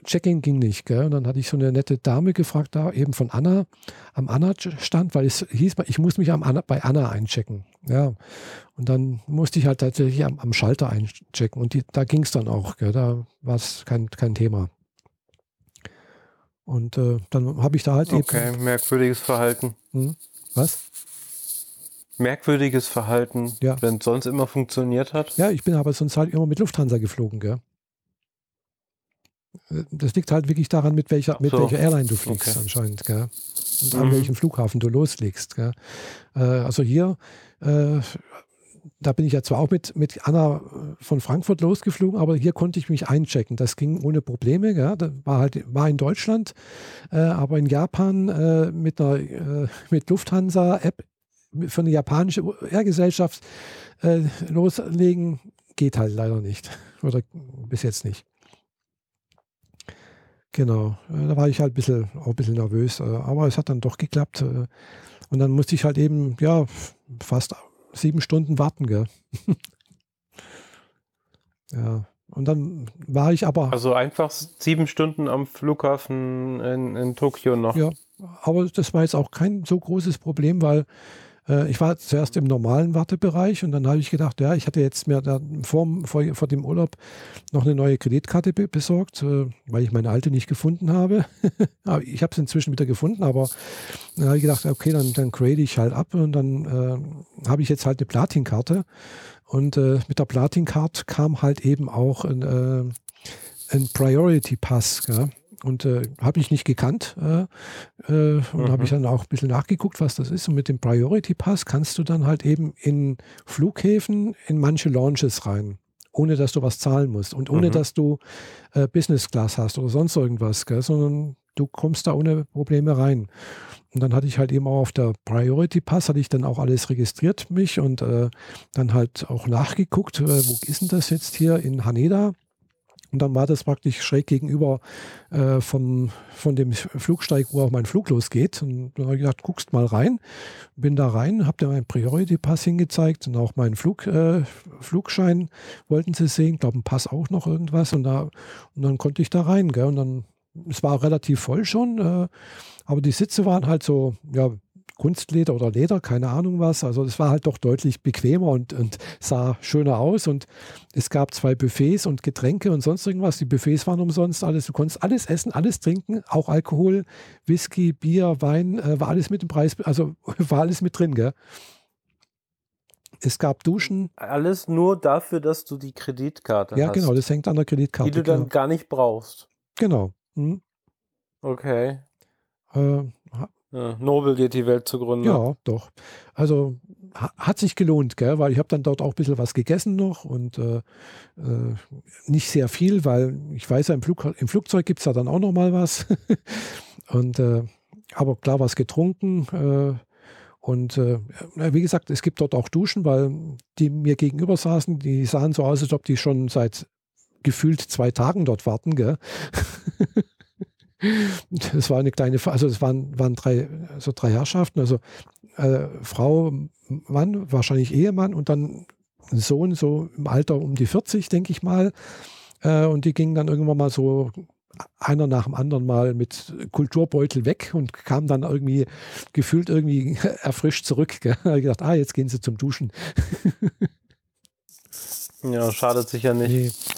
Check-in ging nicht, gell? Und dann hatte ich so eine nette Dame gefragt, da eben von Anna, am Anna-Stand, weil es hieß, ich muss mich am Anna, bei Anna einchecken. Ja. Und dann musste ich halt tatsächlich am, am Schalter einchecken und die, da ging es dann auch, gell? Da war es kein, kein Thema. Und äh, dann habe ich da halt okay, eben. Okay, merkwürdiges Verhalten. Hm? Was? Merkwürdiges Verhalten, ja. wenn es sonst immer funktioniert hat. Ja, ich bin aber sonst halt immer mit Lufthansa geflogen, gell? Das liegt halt wirklich daran, mit welcher, mit so. welcher Airline du fliegst okay. anscheinend, gell? Und mhm. an welchem Flughafen du loslegst, gell? Äh, also hier äh, da bin ich ja zwar auch mit, mit Anna äh, von Frankfurt losgeflogen, aber hier konnte ich mich einchecken. Das ging ohne Probleme. Ja. Das war halt war in Deutschland, äh, aber in Japan äh, mit einer äh, mit Lufthansa-App für eine japanische Airgesellschaft äh, loslegen geht halt leider nicht. Oder bis jetzt nicht. Genau, äh, da war ich halt ein bisschen, auch ein bisschen nervös, aber es hat dann doch geklappt. Und dann musste ich halt eben, ja, fast sieben Stunden warten, gell? ja. Und dann war ich aber. Also einfach sieben Stunden am Flughafen in, in Tokio noch. Ja, aber das war jetzt auch kein so großes Problem, weil ich war zuerst im normalen Wartebereich und dann habe ich gedacht, ja, ich hatte jetzt mir vor, vor, vor dem Urlaub noch eine neue Kreditkarte be besorgt, äh, weil ich meine alte nicht gefunden habe. ich habe es inzwischen wieder gefunden, aber dann habe ich gedacht, okay, dann, dann grade ich halt ab und dann äh, habe ich jetzt halt eine Platinkarte. Und äh, mit der Platin-Card kam halt eben auch ein, äh, ein Priority Pass. Gell? Und äh, habe ich nicht gekannt äh, äh, und mhm. habe ich dann auch ein bisschen nachgeguckt, was das ist. Und mit dem Priority Pass kannst du dann halt eben in Flughäfen in manche Launches rein, ohne dass du was zahlen musst und ohne mhm. dass du äh, Business Class hast oder sonst irgendwas, gell, sondern du kommst da ohne Probleme rein. Und dann hatte ich halt eben auch auf der Priority Pass, hatte ich dann auch alles registriert mich und äh, dann halt auch nachgeguckt, äh, wo ist denn das jetzt hier in Haneda? Und dann war das praktisch schräg gegenüber äh, vom, von dem Flugsteig, wo auch mein Flug losgeht. Und dann habe ich gedacht, guckst mal rein. Bin da rein, habe dir meinen Priority-Pass hingezeigt und auch meinen Flug, äh, Flugschein wollten sie sehen. glaube, ein Pass auch noch irgendwas. Und, da, und dann konnte ich da rein. Gell? Und dann, es war relativ voll schon, äh, aber die Sitze waren halt so, ja, Kunstleder oder Leder, keine Ahnung was. Also es war halt doch deutlich bequemer und, und sah schöner aus. Und es gab zwei Buffets und Getränke und sonst irgendwas. Die Buffets waren umsonst, alles. Du konntest alles essen, alles trinken, auch Alkohol, Whisky, Bier, Wein, äh, war alles mit dem Preis, also war alles mit drin, gell? Es gab Duschen. Alles nur dafür, dass du die Kreditkarte ja, hast. Ja, genau, das hängt an der Kreditkarte. Die du dann genau. gar nicht brauchst. Genau. Hm. Okay. Äh, Nobel geht die Welt zugrunde. Ja, doch. Also hat sich gelohnt, gell? weil ich habe dann dort auch ein bisschen was gegessen noch und äh, äh, nicht sehr viel, weil ich weiß ja, im, Flug, im Flugzeug gibt es ja dann auch noch mal was. und äh, aber klar was getrunken. Äh, und äh, wie gesagt, es gibt dort auch Duschen, weil die mir gegenüber saßen, die sahen so aus, als ob die schon seit gefühlt zwei Tagen dort warten. Gell? Es war eine kleine, also es waren, waren drei, also drei Herrschaften, also äh, Frau, Mann, wahrscheinlich Ehemann und dann ein Sohn, so im Alter um die 40, denke ich mal. Äh, und die gingen dann irgendwann mal so einer nach dem anderen mal mit Kulturbeutel weg und kam dann irgendwie gefühlt irgendwie erfrischt zurück. Gell? Ich gedacht, ah, jetzt gehen sie zum Duschen. ja, schadet sich ja nicht.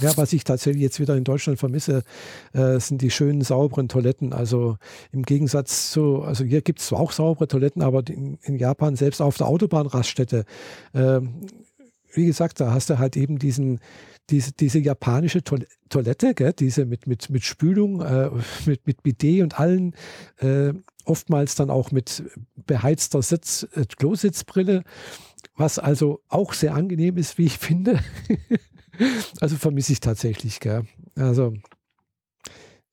Ja, was ich tatsächlich jetzt wieder in Deutschland vermisse, äh, sind die schönen sauberen Toiletten. Also im Gegensatz zu, also hier gibt es zwar auch saubere Toiletten, aber in, in, Japan selbst auf der Autobahnraststätte, äh, wie gesagt, da hast du halt eben diesen, diese, diese japanische Toilette, gell, diese mit, mit, mit Spülung, äh, mit, mit Bidet und allen, äh, oftmals dann auch mit beheizter Sitz, äh, Klositzbrille, was also auch sehr angenehm ist, wie ich finde. Also vermisse ich tatsächlich, gell? Also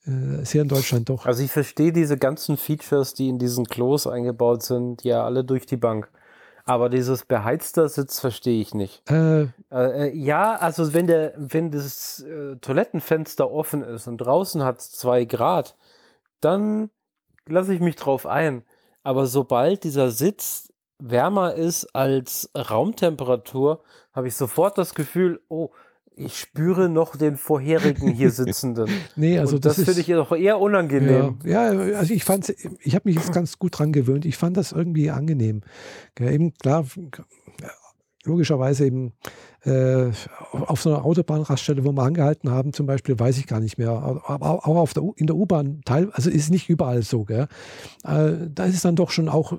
äh, ist hier in Deutschland doch. Also ich verstehe diese ganzen Features, die in diesen Klos eingebaut sind, ja alle durch die Bank. Aber dieses beheizte Sitz verstehe ich nicht. Äh, äh, äh, ja, also wenn der, wenn das äh, Toilettenfenster offen ist und draußen hat es zwei Grad, dann lasse ich mich drauf ein. Aber sobald dieser Sitz wärmer ist als Raumtemperatur, habe ich sofort das Gefühl, oh, ich spüre noch den vorherigen hier Sitzenden. nee, also Und das, das finde ich doch eher unangenehm. Ja, ja also ich fand, ich habe mich jetzt ganz gut dran gewöhnt. Ich fand das irgendwie angenehm. Ja, eben klar, logischerweise eben äh, auf so einer Autobahnraststelle, wo wir angehalten haben, zum Beispiel, weiß ich gar nicht mehr. Aber auch auf der, in der U-Bahn, also ist nicht überall so. Gell? Äh, da ist es dann doch schon auch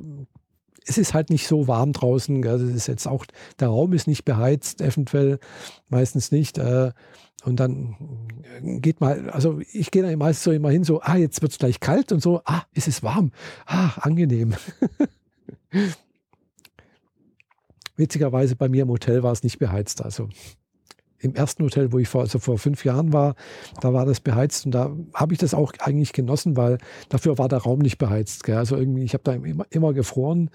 es ist halt nicht so warm draußen. Es ist jetzt auch, der Raum ist nicht beheizt, eventuell meistens nicht. Äh, und dann geht mal, also ich gehe da meistens so immer hin, so, ah, jetzt wird es gleich kalt und so, ah, ist es warm. Ah, angenehm. Witzigerweise bei mir im Hotel war es nicht beheizt. Also im ersten Hotel, wo ich vor, also vor fünf Jahren war, da war das beheizt und da habe ich das auch eigentlich genossen, weil dafür war der Raum nicht beheizt. Gell? Also irgendwie, ich habe da immer, immer gefroren.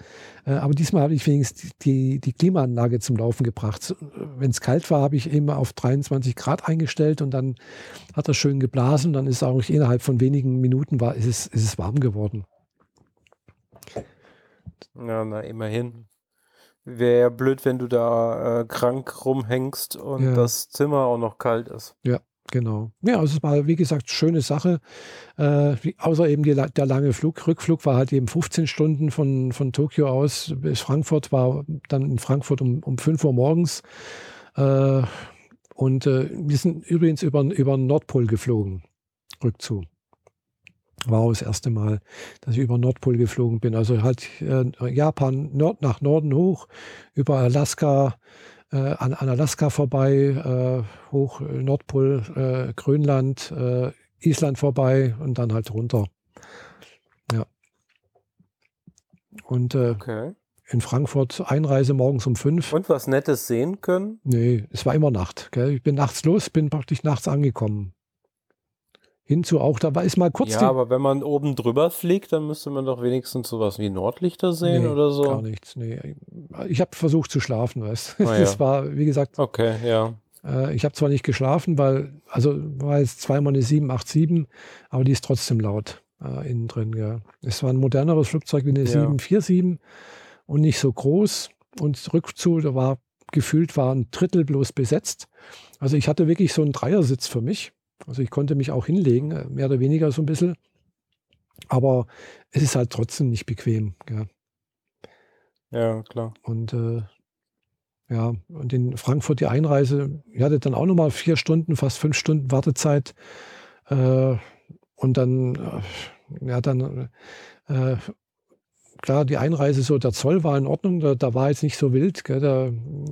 Äh, aber diesmal habe ich wenigstens die, die Klimaanlage zum Laufen gebracht. Wenn es kalt war, habe ich immer auf 23 Grad eingestellt und dann hat er schön geblasen. Dann ist auch innerhalb von wenigen Minuten war, ist, es, ist es warm geworden. Ja, na immerhin. Wäre ja blöd, wenn du da äh, krank rumhängst und ja. das Zimmer auch noch kalt ist. Ja, genau. Ja, also es war, wie gesagt, schöne Sache. Äh, außer eben die, der lange Flug. Rückflug war halt eben 15 Stunden von, von Tokio aus bis Frankfurt, war dann in Frankfurt um, um 5 Uhr morgens. Äh, und äh, wir sind übrigens über, über den Nordpol geflogen. Rückzu war auch das erste Mal, dass ich über Nordpol geflogen bin. Also halt äh, Japan Nord nach Norden hoch, über Alaska, äh, an, an, Alaska vorbei, äh, hoch äh, Nordpol, äh, Grönland, äh, Island vorbei und dann halt runter. Ja. Und okay. in Frankfurt Einreise morgens um fünf. Und was Nettes sehen können? Nee, es war immer Nacht. Gell? Ich bin nachts los, bin praktisch nachts angekommen hinzu auch, da war ist mal kurz. Ja, aber wenn man oben drüber fliegt, dann müsste man doch wenigstens sowas wie Nordlichter sehen nee, oder so. Gar nichts, nee. Ich habe versucht zu schlafen, weißt du. Ah, das ja. war, wie gesagt. Okay, ja. Äh, ich habe zwar nicht geschlafen, weil, also war jetzt zweimal eine 787, aber die ist trotzdem laut äh, innen drin. Ja. Es war ein moderneres Flugzeug wie eine ja. 747 und nicht so groß. Und Rückzug, da war gefühlt war ein Drittel bloß besetzt. Also ich hatte wirklich so einen Dreiersitz für mich. Also ich konnte mich auch hinlegen, äh, mehr oder weniger so ein bisschen. Aber es ist halt trotzdem nicht bequem. Ja, ja klar. Und äh, ja, und in Frankfurt die Einreise, ich hatte dann auch nochmal vier Stunden, fast fünf Stunden Wartezeit. Äh, und dann, äh, ja, dann, äh, klar, die Einreise so, der Zoll war in Ordnung, da, da war jetzt nicht so wild. Gell, da,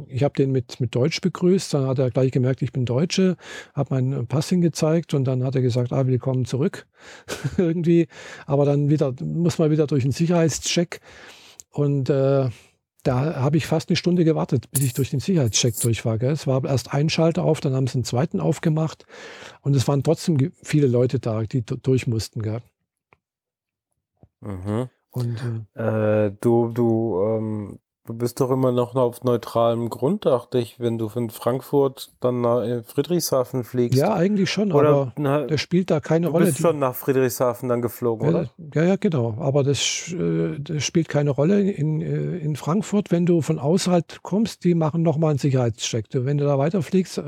ich habe den mit, mit Deutsch begrüßt, dann hat er gleich gemerkt, ich bin Deutsche, habe meinen Pass hingezeigt und dann hat er gesagt, ah, willkommen zurück irgendwie. Aber dann wieder, muss man wieder durch einen Sicherheitscheck und äh, da habe ich fast eine Stunde gewartet, bis ich durch den Sicherheitscheck durch war. Gell? Es war erst ein Schalter auf, dann haben sie einen zweiten aufgemacht und es waren trotzdem viele Leute da, die durch mussten. Gell? Mhm. Und, äh, äh, du, du ähm, Du bist doch immer noch auf neutralem Grund, dachte ich, wenn du von Frankfurt dann nach äh, Friedrichshafen fliegst. Ja, eigentlich schon, oder, aber na, der spielt da keine du Rolle. Du bist schon nach Friedrichshafen dann geflogen, ja, oder? Ja, ja, genau. Aber das, äh, das spielt keine Rolle in, äh, in Frankfurt. Wenn du von außerhalb kommst, die machen nochmal einen Sicherheitscheck. Wenn du da weiterfliegst,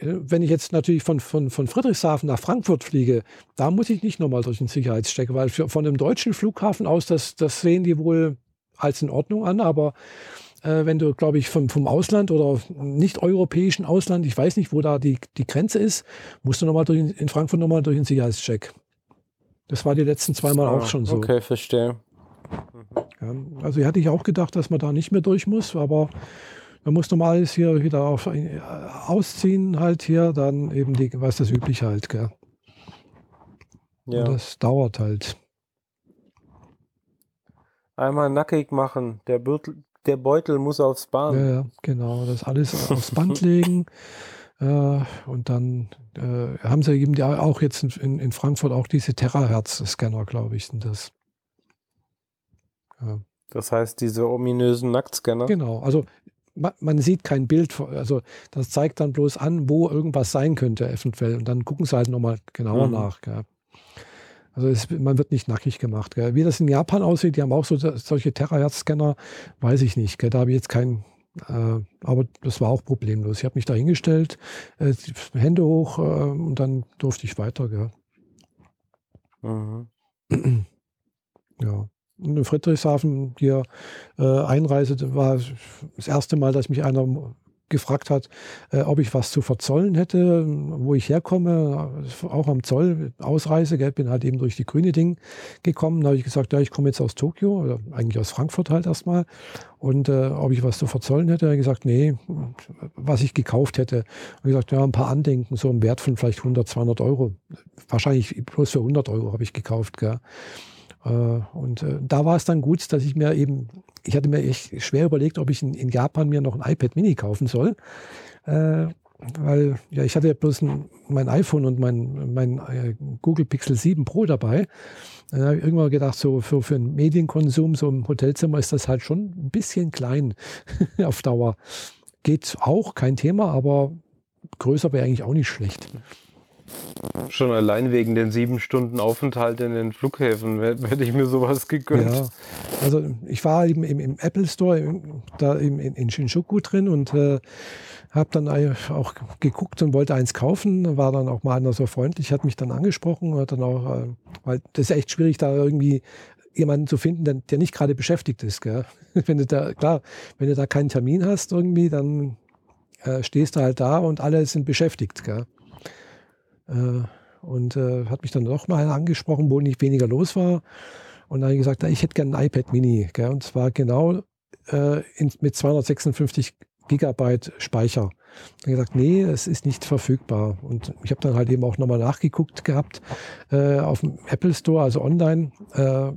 wenn ich jetzt natürlich von, von, von Friedrichshafen nach Frankfurt fliege, da muss ich nicht nochmal durch den Sicherheitscheck, weil für, von dem deutschen Flughafen aus, das, das sehen die wohl als in Ordnung an, aber äh, wenn du, glaube ich, vom, vom Ausland oder nicht europäischen Ausland, ich weiß nicht, wo da die, die Grenze ist, musst du nochmal in Frankfurt nochmal durch den Sicherheitscheck. Das war die letzten zweimal ah, auch schon so. Okay, verstehe. Ja, also hatte ich auch gedacht, dass man da nicht mehr durch muss, aber man muss normal alles hier wieder auf, äh, ausziehen, halt hier, dann eben die, was das üblich halt, gell. Ja. Und das dauert halt. Einmal nackig machen. Der Beutel, der Beutel muss aufs Band. Ja, ja, genau. Das alles aufs Band legen. Äh, und dann äh, haben sie eben ja auch jetzt in, in Frankfurt auch diese Terahertz-Scanner, glaube ich, sind das. Ja. Das heißt, diese ominösen Nacktscanner? Genau. Also man, sieht kein Bild. Also das zeigt dann bloß an, wo irgendwas sein könnte, eventuell. Und dann gucken sie halt nochmal genauer mhm. nach. Gell. Also es, man wird nicht nackig gemacht. Gell. Wie das in Japan aussieht, die haben auch so, solche Terahertz-Scanner, weiß ich nicht. Gell. Da habe ich jetzt keinen, äh, aber das war auch problemlos. Ich habe mich da hingestellt, äh, Hände hoch äh, und dann durfte ich weiter. Gell. Mhm. ja. In Friedrichshafen hier äh, Einreise war das erste Mal, dass mich einer gefragt hat, äh, ob ich was zu verzollen hätte, wo ich herkomme, auch am Zoll, Ausreise, gell, bin halt eben durch die grüne Ding gekommen. Da habe ich gesagt, ja, ich komme jetzt aus Tokio, oder eigentlich aus Frankfurt halt erstmal. Und äh, ob ich was zu verzollen hätte, habe ich gesagt, nee, was ich gekauft hätte. Und gesagt, ja, ein paar Andenken, so im Wert von vielleicht 100, 200 Euro. Wahrscheinlich bloß für 100 Euro habe ich gekauft, gell. Äh, und äh, da war es dann gut, dass ich mir eben, ich hatte mir echt schwer überlegt, ob ich in, Japan mir noch ein iPad Mini kaufen soll. Äh, weil ja, ich hatte ja bloß ein, mein iPhone und mein, mein Google Pixel 7 Pro dabei. Dann habe ich irgendwann gedacht, so für, für einen Medienkonsum, so im Hotelzimmer ist das halt schon ein bisschen klein auf Dauer. Geht auch, kein Thema, aber größer wäre eigentlich auch nicht schlecht. Schon allein wegen den sieben Stunden Aufenthalt in den Flughäfen hätte ich mir sowas gegönnt. Ja, also ich war eben im, im Apple Store da in, in Shinjuku drin und äh, habe dann auch geguckt und wollte eins kaufen. War dann auch mal einer so freundlich, hat mich dann angesprochen, hat dann auch, äh, weil das ist echt schwierig, da irgendwie jemanden zu finden, der, der nicht gerade beschäftigt ist. Gell? Wenn du da, klar, wenn du da keinen Termin hast irgendwie, dann äh, stehst du halt da und alle sind beschäftigt. Gell? Äh, und äh, hat mich dann noch mal angesprochen, wo nicht weniger los war. Und dann gesagt, ich hätte gerne ein iPad Mini. Gell? Und zwar genau äh, in, mit 256 Gigabyte Speicher. Dann gesagt, nee, es ist nicht verfügbar. Und ich habe dann halt eben auch nochmal nachgeguckt gehabt äh, auf dem Apple Store, also online, äh,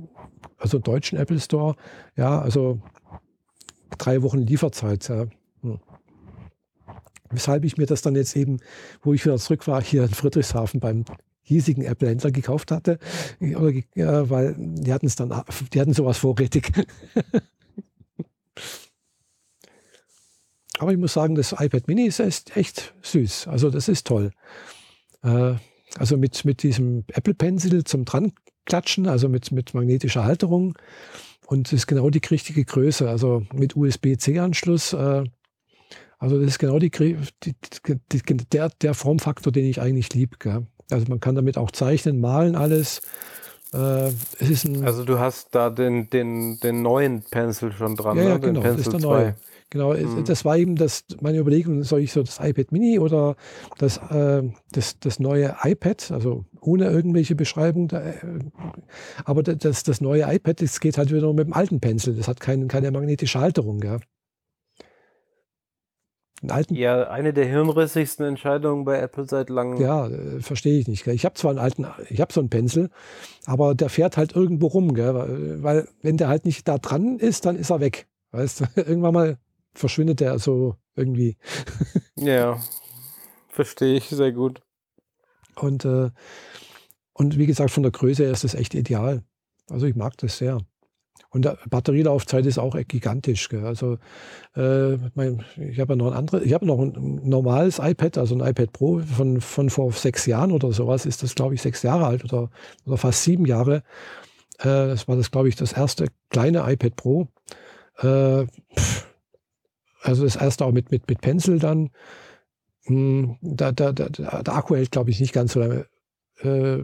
also deutschen Apple Store. Ja, also drei Wochen Lieferzeit. Ja. Hm. Weshalb ich mir das dann jetzt eben, wo ich wieder zurück war, hier in Friedrichshafen beim hiesigen Apple-Händler gekauft hatte, oder, äh, weil die hatten es dann, die hatten sowas vorrätig. Aber ich muss sagen, das iPad Mini ist echt süß. Also das ist toll. Äh, also mit, mit diesem Apple Pencil zum dran klatschen, also mit, mit magnetischer Halterung. Und ist genau die richtige Größe, also mit USB-C-Anschluss. Also das ist genau die, die, die, der, der Formfaktor, den ich eigentlich liebe. Also man kann damit auch zeichnen, malen, alles. Äh, also du hast da den, den, den neuen Pencil schon dran, ja, ne? ja, genau, das ist der 2. neue. Genau, mhm. das war eben das, meine Überlegung, soll ich so das iPad Mini oder das, äh, das, das neue iPad, also ohne irgendwelche Beschreibung, da, äh, aber das, das neue iPad, das geht halt wieder nur mit dem alten Pencil, das hat kein, keine magnetische Halterung, ja. Ja, eine der hirnrissigsten Entscheidungen bei Apple seit langem. Ja, äh, verstehe ich nicht. Gell? Ich habe zwar einen alten, ich habe so einen Pencil, aber der fährt halt irgendwo rum, gell? Weil, weil wenn der halt nicht da dran ist, dann ist er weg. Weißt du, irgendwann mal verschwindet der so irgendwie. ja, verstehe ich sehr gut. Und, äh, und wie gesagt, von der Größe her ist das echt ideal. Also ich mag das sehr. Und die Batterielaufzeit ist auch gigantisch. Gell? Also äh, mein, ich habe ja noch ein anderes, ich habe noch ein normales iPad, also ein iPad Pro von, von vor sechs Jahren oder sowas, ist das, glaube ich, sechs Jahre alt oder, oder fast sieben Jahre. Äh, das war das, glaube ich, das erste kleine iPad Pro. Äh, also das erste auch mit, mit, mit Pencil dann. Hm, da, da, da, der Akku hält, glaube ich, nicht ganz so lange äh,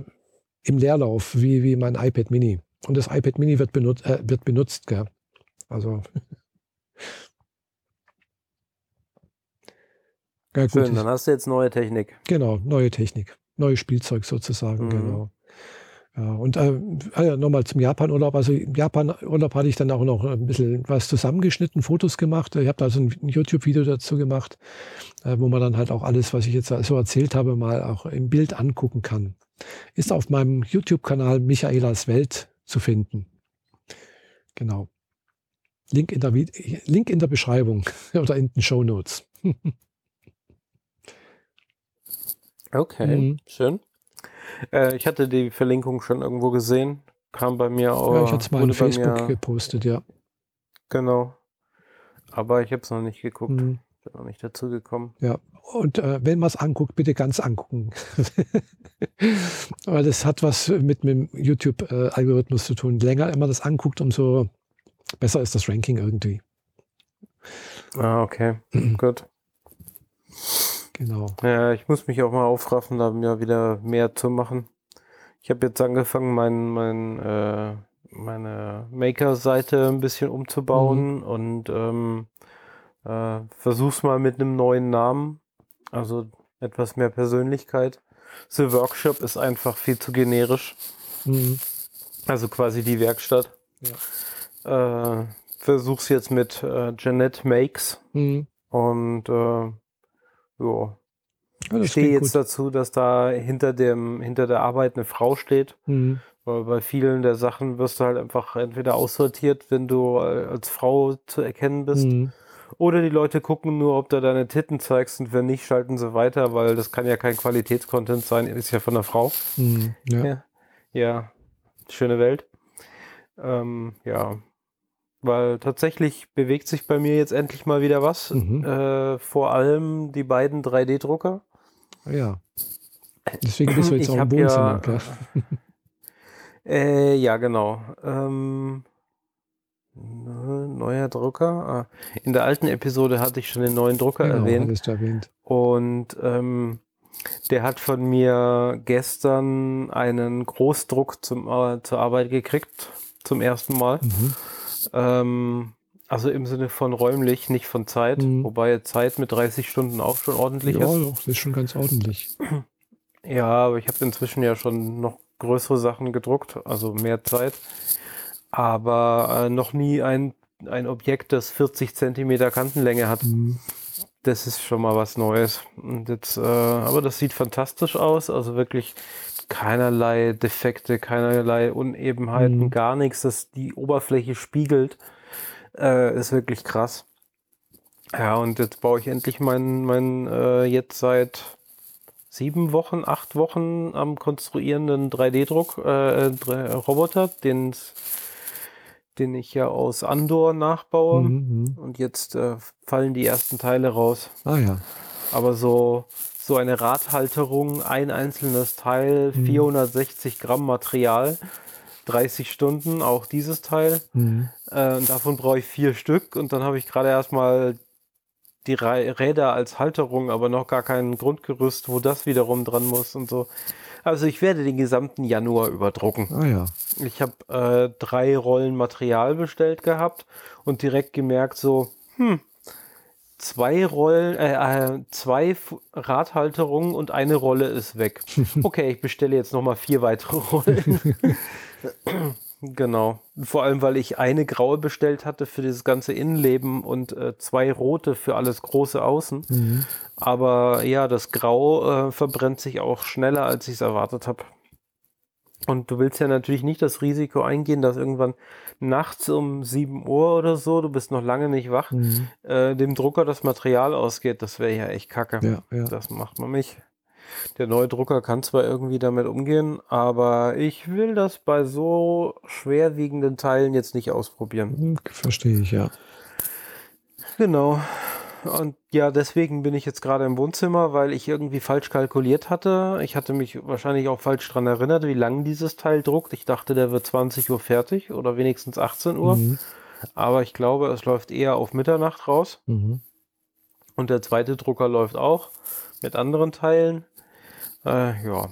im Leerlauf wie, wie mein iPad Mini. Und das iPad Mini wird, benut äh, wird benutzt. Gell? Also. ja, gut. Schön, dann hast du jetzt neue Technik. Genau, neue Technik. Neues Spielzeug sozusagen, mhm. genau. Ja, und äh, ah nochmal zum Japan-Urlaub. Also im Japan-Urlaub hatte ich dann auch noch ein bisschen was zusammengeschnitten, Fotos gemacht. Ich habe da so ein YouTube-Video dazu gemacht, äh, wo man dann halt auch alles, was ich jetzt so erzählt habe, mal auch im Bild angucken kann. Ist auf meinem YouTube-Kanal Michaelas Welt zu finden. Genau. Link in der, Link in der Beschreibung oder in den Show Notes. okay, mhm. schön. Äh, ich hatte die Verlinkung schon irgendwo gesehen. Kam bei mir auch. Ja, ich hatte es mal in Facebook mir, gepostet, ja. Genau. Aber ich habe es noch nicht geguckt. Mhm. Bin noch nicht dazu gekommen. Ja, und äh, wenn man es anguckt, bitte ganz angucken. Weil das hat was mit, mit dem YouTube-Algorithmus zu tun. Länger immer das anguckt, umso besser ist das Ranking irgendwie. Ah, okay. Gut. Genau. Ja, ich muss mich auch mal aufraffen, da mir wieder mehr zu machen. Ich habe jetzt angefangen, mein, mein, äh, meine Maker-Seite ein bisschen umzubauen mhm. und ähm, äh, versuch's mal mit einem neuen Namen. Also etwas mehr Persönlichkeit. The Workshop ist einfach viel zu generisch. Mhm. Also quasi die Werkstatt. Ja. Äh, versuch's jetzt mit äh, Jeanette Makes. Mhm. Und äh, ja. Ja, ich stehe jetzt gut. dazu, dass da hinter dem, hinter der Arbeit eine Frau steht. Mhm. Weil bei vielen der Sachen wirst du halt einfach entweder aussortiert, wenn du äh, als Frau zu erkennen bist. Mhm. Oder die Leute gucken nur, ob du deine Titten zeigst und wenn nicht, schalten sie weiter, weil das kann ja kein Qualitätscontent sein, ist ja von einer Frau. Mhm, ja. ja. ja. schöne Welt. Ähm, ja, weil tatsächlich bewegt sich bei mir jetzt endlich mal wieder was. Mhm. Äh, vor allem die beiden 3D-Drucker. Ja. Deswegen bist du jetzt ich auch im Wohnzimmer, ja, äh, ja, genau. Ähm, neuer Drucker. Ah, in der alten Episode hatte ich schon den neuen Drucker genau, erwähnt. erwähnt. Und ähm, der hat von mir gestern einen Großdruck zum, äh, zur Arbeit gekriegt, zum ersten Mal. Mhm. Ähm, also im Sinne von räumlich, nicht von Zeit. Mhm. Wobei Zeit mit 30 Stunden auch schon ordentlich ja, ist. Ja, das ist schon ganz ordentlich. Ja, aber ich habe inzwischen ja schon noch größere Sachen gedruckt, also mehr Zeit. Aber äh, noch nie ein, ein Objekt, das 40 Zentimeter Kantenlänge hat. Mhm. Das ist schon mal was Neues. Und jetzt, äh, aber das sieht fantastisch aus. Also wirklich keinerlei Defekte, keinerlei Unebenheiten, mhm. gar nichts, das die Oberfläche spiegelt, äh, ist wirklich krass. Ja, und jetzt baue ich endlich meinen, mein, äh, jetzt seit sieben Wochen, acht Wochen am konstruierenden 3D-Druck, äh, Roboter, den den ich ja aus Andor nachbaue. Mhm, Und jetzt äh, fallen die ersten Teile raus. Ah ja. Aber so, so eine Radhalterung, ein einzelnes Teil, Mhm. 460 Gramm Material, 30 Stunden, auch dieses Teil. Mhm. Äh, davon brauche ich vier Stück und dann habe ich gerade erstmal die Räder als Halterung, aber noch gar kein Grundgerüst, wo das wiederum dran muss und so. Also ich werde den gesamten Januar überdrucken. Ah ja. Ich habe äh, drei Rollen Material bestellt gehabt und direkt gemerkt so, hm, zwei Rollen, äh, äh, zwei Radhalterungen und eine Rolle ist weg. Okay, ich bestelle jetzt nochmal vier weitere Rollen. genau. Vor allem, weil ich eine graue bestellt hatte für dieses ganze Innenleben und äh, zwei rote für alles große Außen. Mhm. Aber ja, das Grau äh, verbrennt sich auch schneller, als ich es erwartet habe. Und du willst ja natürlich nicht das Risiko eingehen, dass irgendwann nachts um 7 Uhr oder so, du bist noch lange nicht wach, Mhm. äh, dem Drucker das Material ausgeht. Das wäre ja echt kacke. Ja, ja. Das macht man nicht. Der neue Drucker kann zwar irgendwie damit umgehen, aber ich will das bei so schwerwiegenden Teilen jetzt nicht ausprobieren. Hm, Verstehe ich, ja. Genau. Und ja, deswegen bin ich jetzt gerade im Wohnzimmer, weil ich irgendwie falsch kalkuliert hatte. Ich hatte mich wahrscheinlich auch falsch dran erinnert, wie lang dieses Teil druckt. Ich dachte, der wird 20 Uhr fertig oder wenigstens 18 Uhr. Mhm. Aber ich glaube, es läuft eher auf Mitternacht raus. Mhm. Und der zweite Drucker läuft auch mit anderen Teilen. Äh, ja,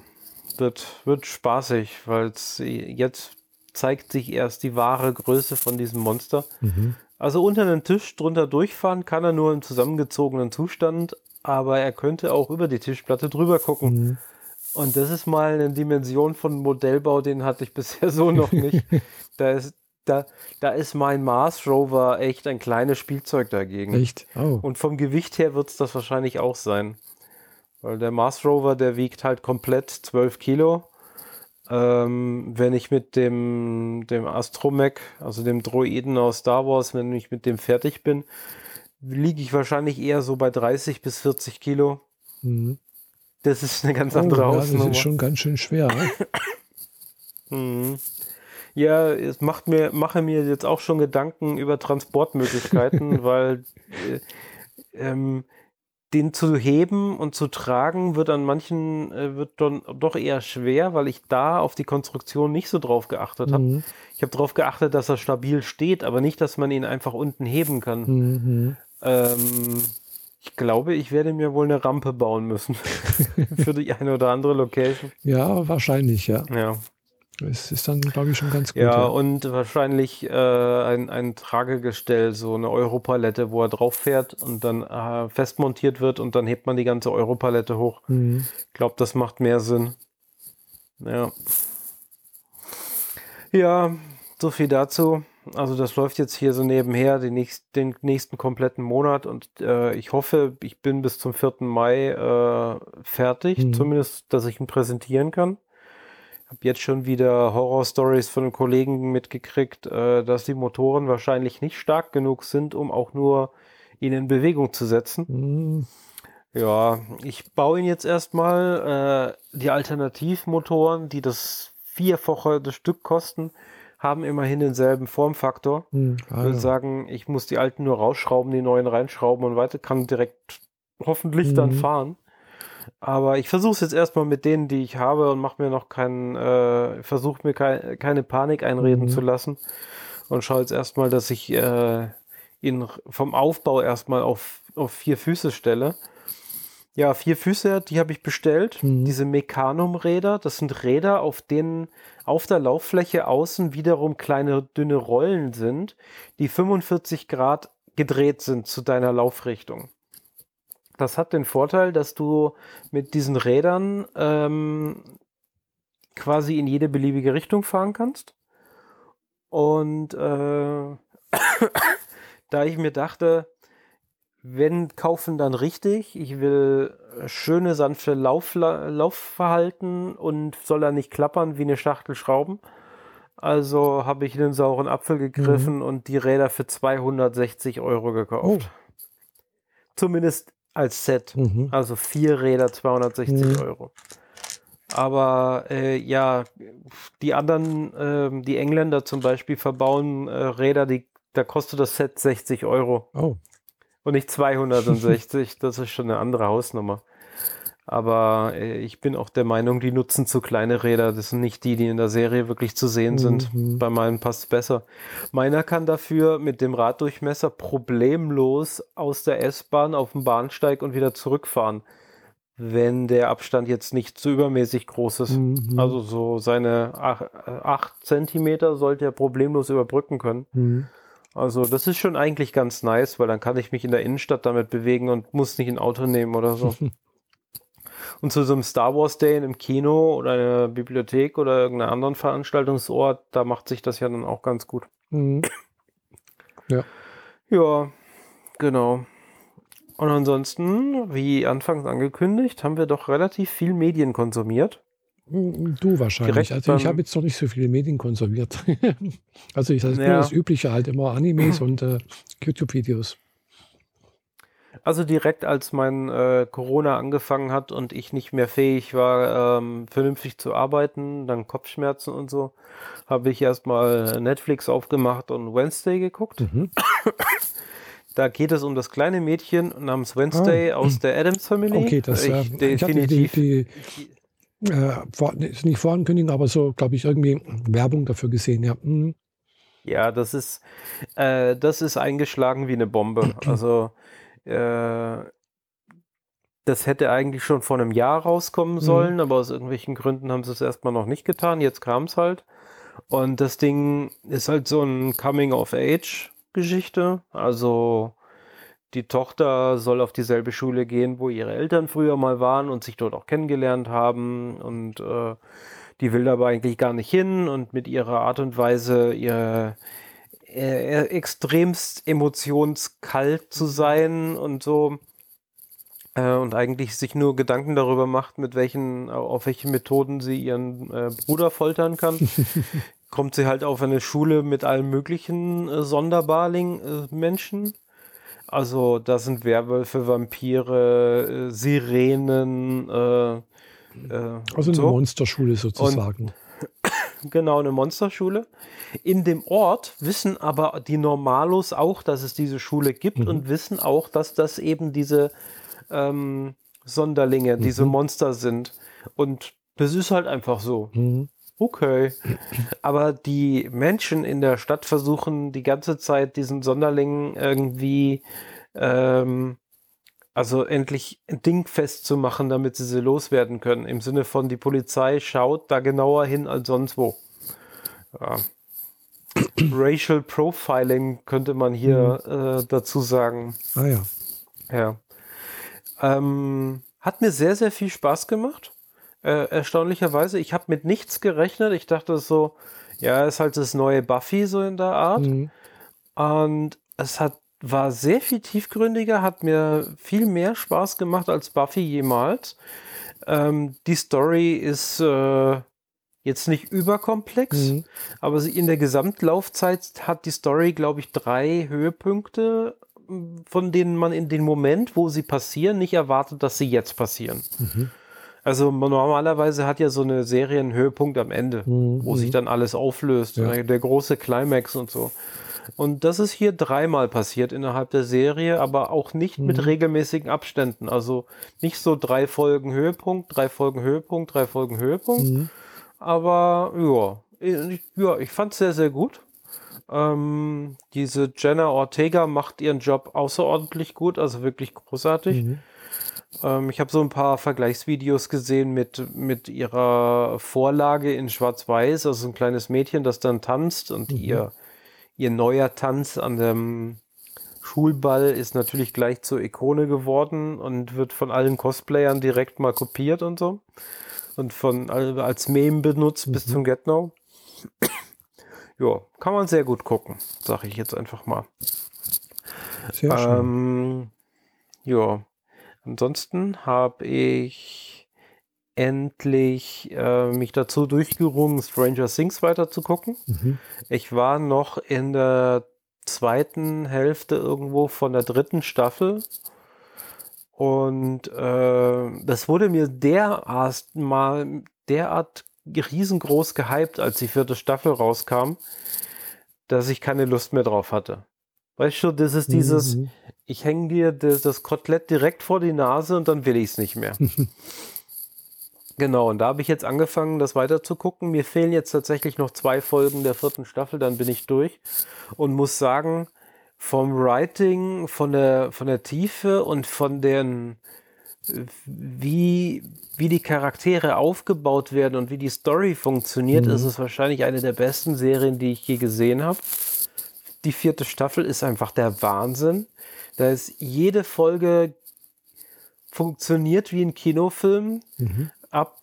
wird, wird spaßig, weil jetzt zeigt sich erst die wahre Größe von diesem Monster. Mhm. Also unter den Tisch drunter durchfahren kann er nur im zusammengezogenen Zustand, aber er könnte auch über die Tischplatte drüber gucken. Mhm. Und das ist mal eine Dimension von Modellbau, den hatte ich bisher so noch nicht. da, ist, da, da ist mein Mars Rover echt ein kleines Spielzeug dagegen. Echt? Oh. Und vom Gewicht her wird es das wahrscheinlich auch sein. Weil der Mars Rover, der wiegt halt komplett 12 Kilo. Ähm, wenn ich mit dem, dem Astromech, also dem Droiden aus Star Wars, wenn ich mit dem fertig bin, liege ich wahrscheinlich eher so bei 30 bis 40 Kilo. Mhm. Das ist eine ganz Oh, andere ja, das ist schon ganz schön schwer. Ne? Mhm. Ja, es macht mir, mache mir jetzt auch schon Gedanken über Transportmöglichkeiten, weil äh, ähm, den zu heben und zu tragen wird an manchen äh, wird dann doch eher schwer, weil ich da auf die Konstruktion nicht so drauf geachtet habe. Mhm. Ich habe darauf geachtet, dass er stabil steht, aber nicht, dass man ihn einfach unten heben kann. Mhm. Ähm, ich glaube, ich werde mir wohl eine Rampe bauen müssen für die eine oder andere Location. Ja, wahrscheinlich, ja. Ja. Es ist dann, glaube ich, schon ganz gut. Ja, und wahrscheinlich äh, ein, ein Tragegestell, so eine Europalette, wo er drauf fährt und dann äh, festmontiert wird und dann hebt man die ganze Europalette hoch. Mhm. Ich glaube, das macht mehr Sinn. Ja. Ja, so viel dazu. Also das läuft jetzt hier so nebenher den, nächst, den nächsten kompletten Monat und äh, ich hoffe, ich bin bis zum 4. Mai äh, fertig, Mhm. zumindest, dass ich ihn präsentieren kann. Habe jetzt schon wieder Horror-Stories von einem Kollegen mitgekriegt, äh, dass die Motoren wahrscheinlich nicht stark genug sind, um auch nur ihn in Bewegung zu setzen. Mhm. Ja, ich baue ihn jetzt erstmal. Äh, die Alternativmotoren, die das Vierfache des Stück kosten, haben immerhin denselben Formfaktor. Mhm. Ich Ah, würde ja. sagen, ich muss die alten nur rausschrauben, die neuen reinschrauben und weiter kann direkt hoffentlich dann Mhm. fahren. Aber ich versuche es jetzt erstmal mit denen, die ich habe und mache mir noch keinen, äh, versuche mir kei keine Panik einreden Mhm. zu lassen und schaue jetzt erstmal, dass ich äh, ihn vom Aufbau erstmal auf, auf vier Füße stelle. Ja, vier Füße, die habe ich bestellt. Mhm. Diese Mechanum-Räder, das sind Räder, auf denen auf der Lauffläche außen wiederum kleine dünne Rollen sind, die 45 Grad gedreht sind zu deiner Laufrichtung. Das hat den Vorteil, dass du mit diesen Rädern ähm, quasi in jede beliebige Richtung fahren kannst. Und äh, da ich mir dachte, wenn kaufen, dann richtig. Ich will schöne, sanfte Lauf, Laufverhalten und soll er nicht klappern wie eine Schachtel Schrauben. Also habe ich den sauren Apfel gegriffen und die Räder für 260 Euro gekauft. Zumindest als Set. Mhm. Also vier Räder, 260 Mhm. Euro. Aber äh, ja, die anderen, äh, die Engländer zum Beispiel, verbauen äh, Räder, die, da kostet das Set 60 Euro. Oh. Und nicht 260. das ist schon eine andere Hausnummer. Aber äh, ich bin auch der Meinung, die nutzen zu kleine Räder. Das sind nicht die, die in der Serie wirklich zu sehen sind. Mhm. Bei meinen passt es besser. Meiner kann dafür mit dem Raddurchmesser problemlos aus der S-Bahn auf den Bahnsteig und wieder zurückfahren, wenn der Abstand jetzt nicht zu übermäßig groß ist. Mhm. Also so seine 8 Zentimeter sollte er problemlos überbrücken können. Mhm. Also das ist schon eigentlich ganz nice, weil dann kann ich mich in der Innenstadt damit bewegen und muss nicht ein Auto nehmen oder so. und zu so einem Star Wars Day in einem Kino oder einer Bibliothek oder irgendeinem anderen Veranstaltungsort, da macht sich das ja dann auch ganz gut. Mhm. Ja. Ja, genau. Und ansonsten, wie anfangs angekündigt, haben wir doch relativ viel Medien konsumiert. Du wahrscheinlich. Direkt also ich habe jetzt noch nicht so viele Medien konserviert. also ich das ist nur Ja. das Übliche halt immer Animes und äh, YouTube-Videos. Also direkt als mein äh, Corona angefangen hat und ich nicht mehr fähig war, ähm, vernünftig zu arbeiten, dann Kopfschmerzen und so, habe ich erstmal Netflix aufgemacht und Wednesday geguckt. Mhm. Da geht es um das kleine Mädchen namens Wednesday aus der Adams Family. Ah. Okay, das äh, ich, ich hatte die, definitiv. die äh, vor, nicht Vorankündigung, aber so, glaube ich, irgendwie Werbung dafür gesehen. Ja. Mhm. Ja, das ist, äh, das ist eingeschlagen wie eine Bombe. Also, äh, das hätte eigentlich schon vor einem Jahr rauskommen sollen, aber aus irgendwelchen Gründen haben sie es erstmal noch nicht getan. Jetzt kam es halt. Und das Ding ist halt so ein Coming-of-Age-Geschichte. Also, die Tochter soll auf dieselbe Schule gehen, wo ihre Eltern früher mal waren und sich dort auch kennengelernt haben. Und äh, die will aber eigentlich gar nicht hin und mit ihrer Art und Weise, ihr äh, extremst emotionskalt zu sein und so. Äh, und eigentlich sich nur Gedanken darüber macht, mit welchen, auf welche Methoden sie ihren äh, Bruder foltern kann. Kommt sie halt auf eine Schule mit allen möglichen äh, Sonderbarling-Menschen. Also da sind Werwölfe, Vampire, äh, Sirenen, äh, äh, Also eine so. Monsterschule sozusagen. Genau, eine Monsterschule. In dem Ort wissen aber die Normalos auch, dass es diese Schule gibt Mhm. und wissen auch, dass das eben diese ähm, Sonderlinge, diese Mhm. Monster sind. Und das ist halt einfach so. Mhm. Okay. Aber die Menschen in der Stadt versuchen die ganze Zeit diesen Sonderlingen irgendwie, ähm, also endlich ein Ding festzumachen, damit sie sie loswerden können. Im Sinne von, die Polizei schaut da genauer hin als sonst wo. Ja. Racial Profiling könnte man hier äh, dazu sagen. Ah ja. Ja. Ähm, hat mir sehr, sehr viel Spaß gemacht. Äh, erstaunlicherweise. Ich habe mit nichts gerechnet. Ich dachte so, ja, ist halt das neue Buffy so in der Art. Mhm. Und es hat, war sehr viel tiefgründiger, hat mir viel mehr Spaß gemacht als Buffy jemals. Ähm, die Story ist äh, jetzt nicht überkomplex, Mhm. aber sie in der Gesamtlaufzeit hat die Story, glaube ich, drei Höhepunkte, von denen man in dem Moment, wo sie passieren, nicht erwartet, dass sie jetzt passieren. Mhm. Also man- normalerweise hat ja so eine Serie einen Höhepunkt am Ende, Mhm. wo sich dann alles auflöst, Ja. der, der große Climax und so. Und das ist hier dreimal passiert innerhalb der Serie, aber auch nicht Mhm. mit regelmäßigen Abständen. Also nicht so drei Folgen Höhepunkt, drei Folgen Höhepunkt, drei Folgen Höhepunkt. Mhm. Aber ja, ich, ja, ich fand es sehr, sehr gut. Ähm, diese Jenna Ortega macht ihren Job außerordentlich gut, also wirklich großartig. Mhm. Ähm, ich habe so ein paar Vergleichsvideos gesehen mit, mit ihrer Vorlage in Schwarz-Weiß, also ein kleines Mädchen, das dann tanzt und Mhm. ihr, ihr neuer Tanz an dem Schulball ist natürlich gleich zur Ikone geworden und wird von allen Cosplayern direkt mal kopiert und so. Und von all- als Meme benutzt bis Mhm. zum Get Now. ja, kann man sehr gut gucken, sage ich jetzt einfach mal. Sehr schön. Ähm, ja, ansonsten habe ich endlich äh, mich dazu durchgerungen, Stranger Things weiter zu gucken. Mhm. Ich war noch in der zweiten Hälfte irgendwo von der dritten Staffel und äh, das wurde mir derart mal derart riesengroß gehypt, als die vierte Staffel rauskam, dass ich keine Lust mehr drauf hatte. Weißt du, das ist dieses, mhm. ich hänge dir das, das, Kotelett direkt vor die Nase und dann will ich es nicht mehr. genau, und da habe ich jetzt angefangen, das weiter zu gucken. Mir fehlen jetzt tatsächlich noch zwei Folgen der vierten Staffel, dann bin ich durch und muss sagen, vom Writing, von der, von der Tiefe und von den, wie, wie die Charaktere aufgebaut werden und wie die Story funktioniert, mhm. ist es wahrscheinlich eine der besten Serien, die ich je gesehen habe. Die vierte Staffel ist einfach der Wahnsinn. Da ist jede Folge funktioniert wie ein Kinofilm. Mhm. Ab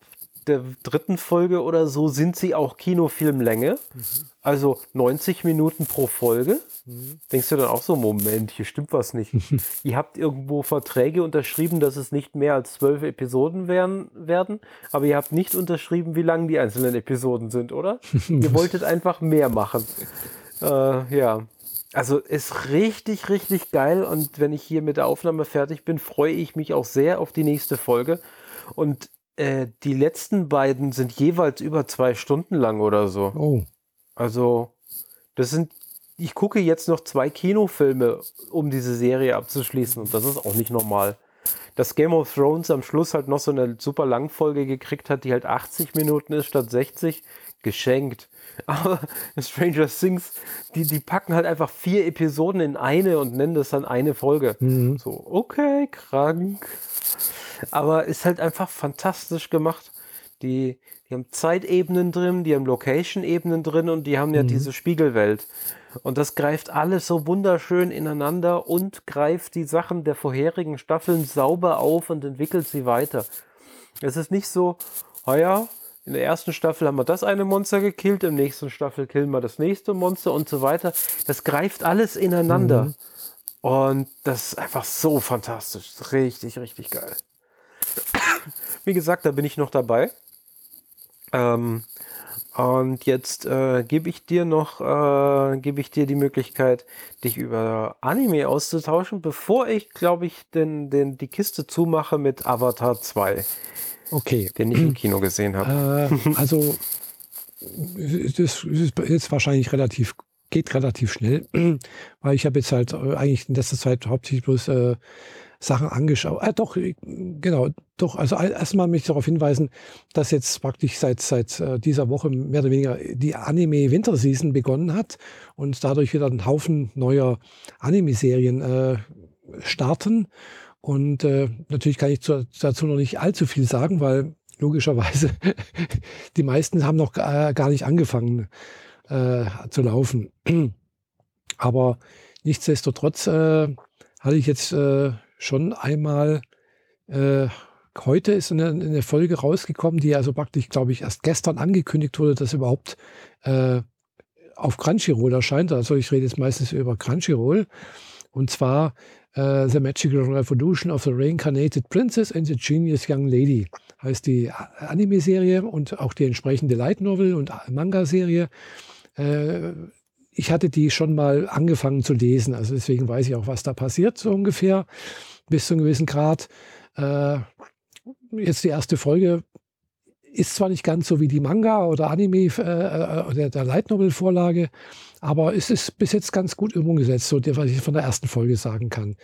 der dritten Folge oder so sind sie auch Kinofilmlänge. Mhm. Also 90 Minuten pro Folge. Mhm. Denkst du dann auch so, Moment, hier stimmt was nicht. Ihr habt irgendwo Verträge unterschrieben, dass es nicht mehr als zwölf Episoden werden, werden, aber ihr habt nicht unterschrieben, wie lang die einzelnen Episoden sind, oder? ihr wolltet einfach mehr machen. Äh, ja. Also ist richtig, richtig geil und wenn ich hier mit der Aufnahme fertig bin, freue ich mich auch sehr auf die nächste Folge. Und äh, die letzten beiden sind jeweils über zwei Stunden lang oder so. Oh. Also, das sind, ich gucke jetzt noch zwei Kinofilme, um diese Serie abzuschließen und das ist auch nicht normal. Dass Game of Thrones am Schluss halt noch so eine super Langfolge gekriegt hat, die halt 80 Minuten ist statt 60, geschenkt. Aber Stranger Things, die, die packen halt einfach vier Episoden in eine und nennen das dann eine Folge. Mhm. So, okay, krank. Aber ist halt einfach fantastisch gemacht. Die, die haben Zeitebenen drin, die haben Location-Ebenen drin und die haben ja mhm. diese Spiegelwelt. Und das greift alles so wunderschön ineinander und greift die Sachen der vorherigen Staffeln sauber auf und entwickelt sie weiter. Es ist nicht so, naja, in der ersten Staffel haben wir das eine Monster gekillt, im nächsten Staffel killen wir das nächste Monster und so weiter. Das greift alles ineinander. Mhm. Und das ist einfach so fantastisch. Richtig, richtig geil. Wie gesagt, da bin ich noch dabei. Ähm, und jetzt äh, gebe ich dir noch, äh, gebe ich dir die Möglichkeit, dich über Anime auszutauschen, bevor ich, glaube ich, den, den, die Kiste zumache mit Avatar 2. Okay. Den ich im Kino gesehen habe. Äh, also, das ist jetzt wahrscheinlich relativ, geht relativ schnell, weil ich habe jetzt halt äh, eigentlich in letzter Zeit hauptsächlich bloß äh, Sachen angeschaut. Äh, doch, äh, genau, doch. Also erstmal möchte ich darauf hinweisen, dass jetzt praktisch seit, seit äh, dieser Woche mehr oder weniger die Anime-Winterseason begonnen hat und dadurch wieder ein Haufen neuer Anime-Serien äh, starten. Und äh, natürlich kann ich zu, dazu noch nicht allzu viel sagen, weil logischerweise die meisten haben noch äh, gar nicht angefangen äh, zu laufen. Aber nichtsdestotrotz äh, hatte ich jetzt äh, schon einmal, äh, heute ist eine, eine, Folge rausgekommen, die also praktisch, glaube ich, erst gestern angekündigt wurde, dass überhaupt äh, auf Crunchyroll erscheint. Also ich rede jetzt meistens über Crunchyroll. Und zwar äh, The Magical Revolution of the Reincarnated Princess and the Genius Young Lady heißt die Anime-Serie und auch die entsprechende Light Novel und Manga-Serie. Äh, ich hatte die schon mal angefangen zu lesen, also deswegen weiß ich auch, was da passiert, so ungefähr, bis zu einem gewissen Grad. Äh, jetzt die erste Folge ist zwar nicht ganz so wie die Manga oder Anime äh, äh der, der Light Novel Vorlage, aber es ist bis jetzt ganz gut umgesetzt, so was ich von der ersten Folge sagen kann.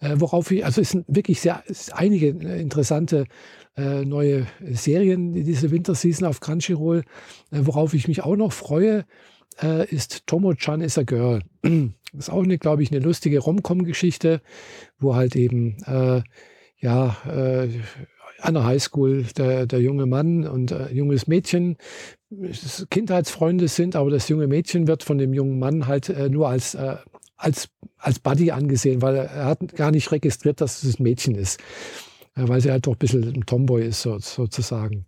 Äh, worauf ich, also es sind wirklich sehr einige interessante äh, neue Serien diese Winterseason auf Crunchyroll, äh, worauf ich mich auch noch freue äh, ist Tomo-chan is a Girl. Das ist auch eine, glaube ich, eine lustige Rom-Com-Geschichte, wo halt eben, äh, ja, äh, an der Highschool der, der junge Mann und äh, junges Mädchen Kindheitsfreunde sind, aber das junge Mädchen wird von dem jungen Mann halt äh, nur als, äh, als, als Buddy angesehen, weil er hat gar nicht registriert, dass es ein Mädchen ist, äh, weil sie halt doch ein bisschen ein Tomboy ist, so, sozusagen.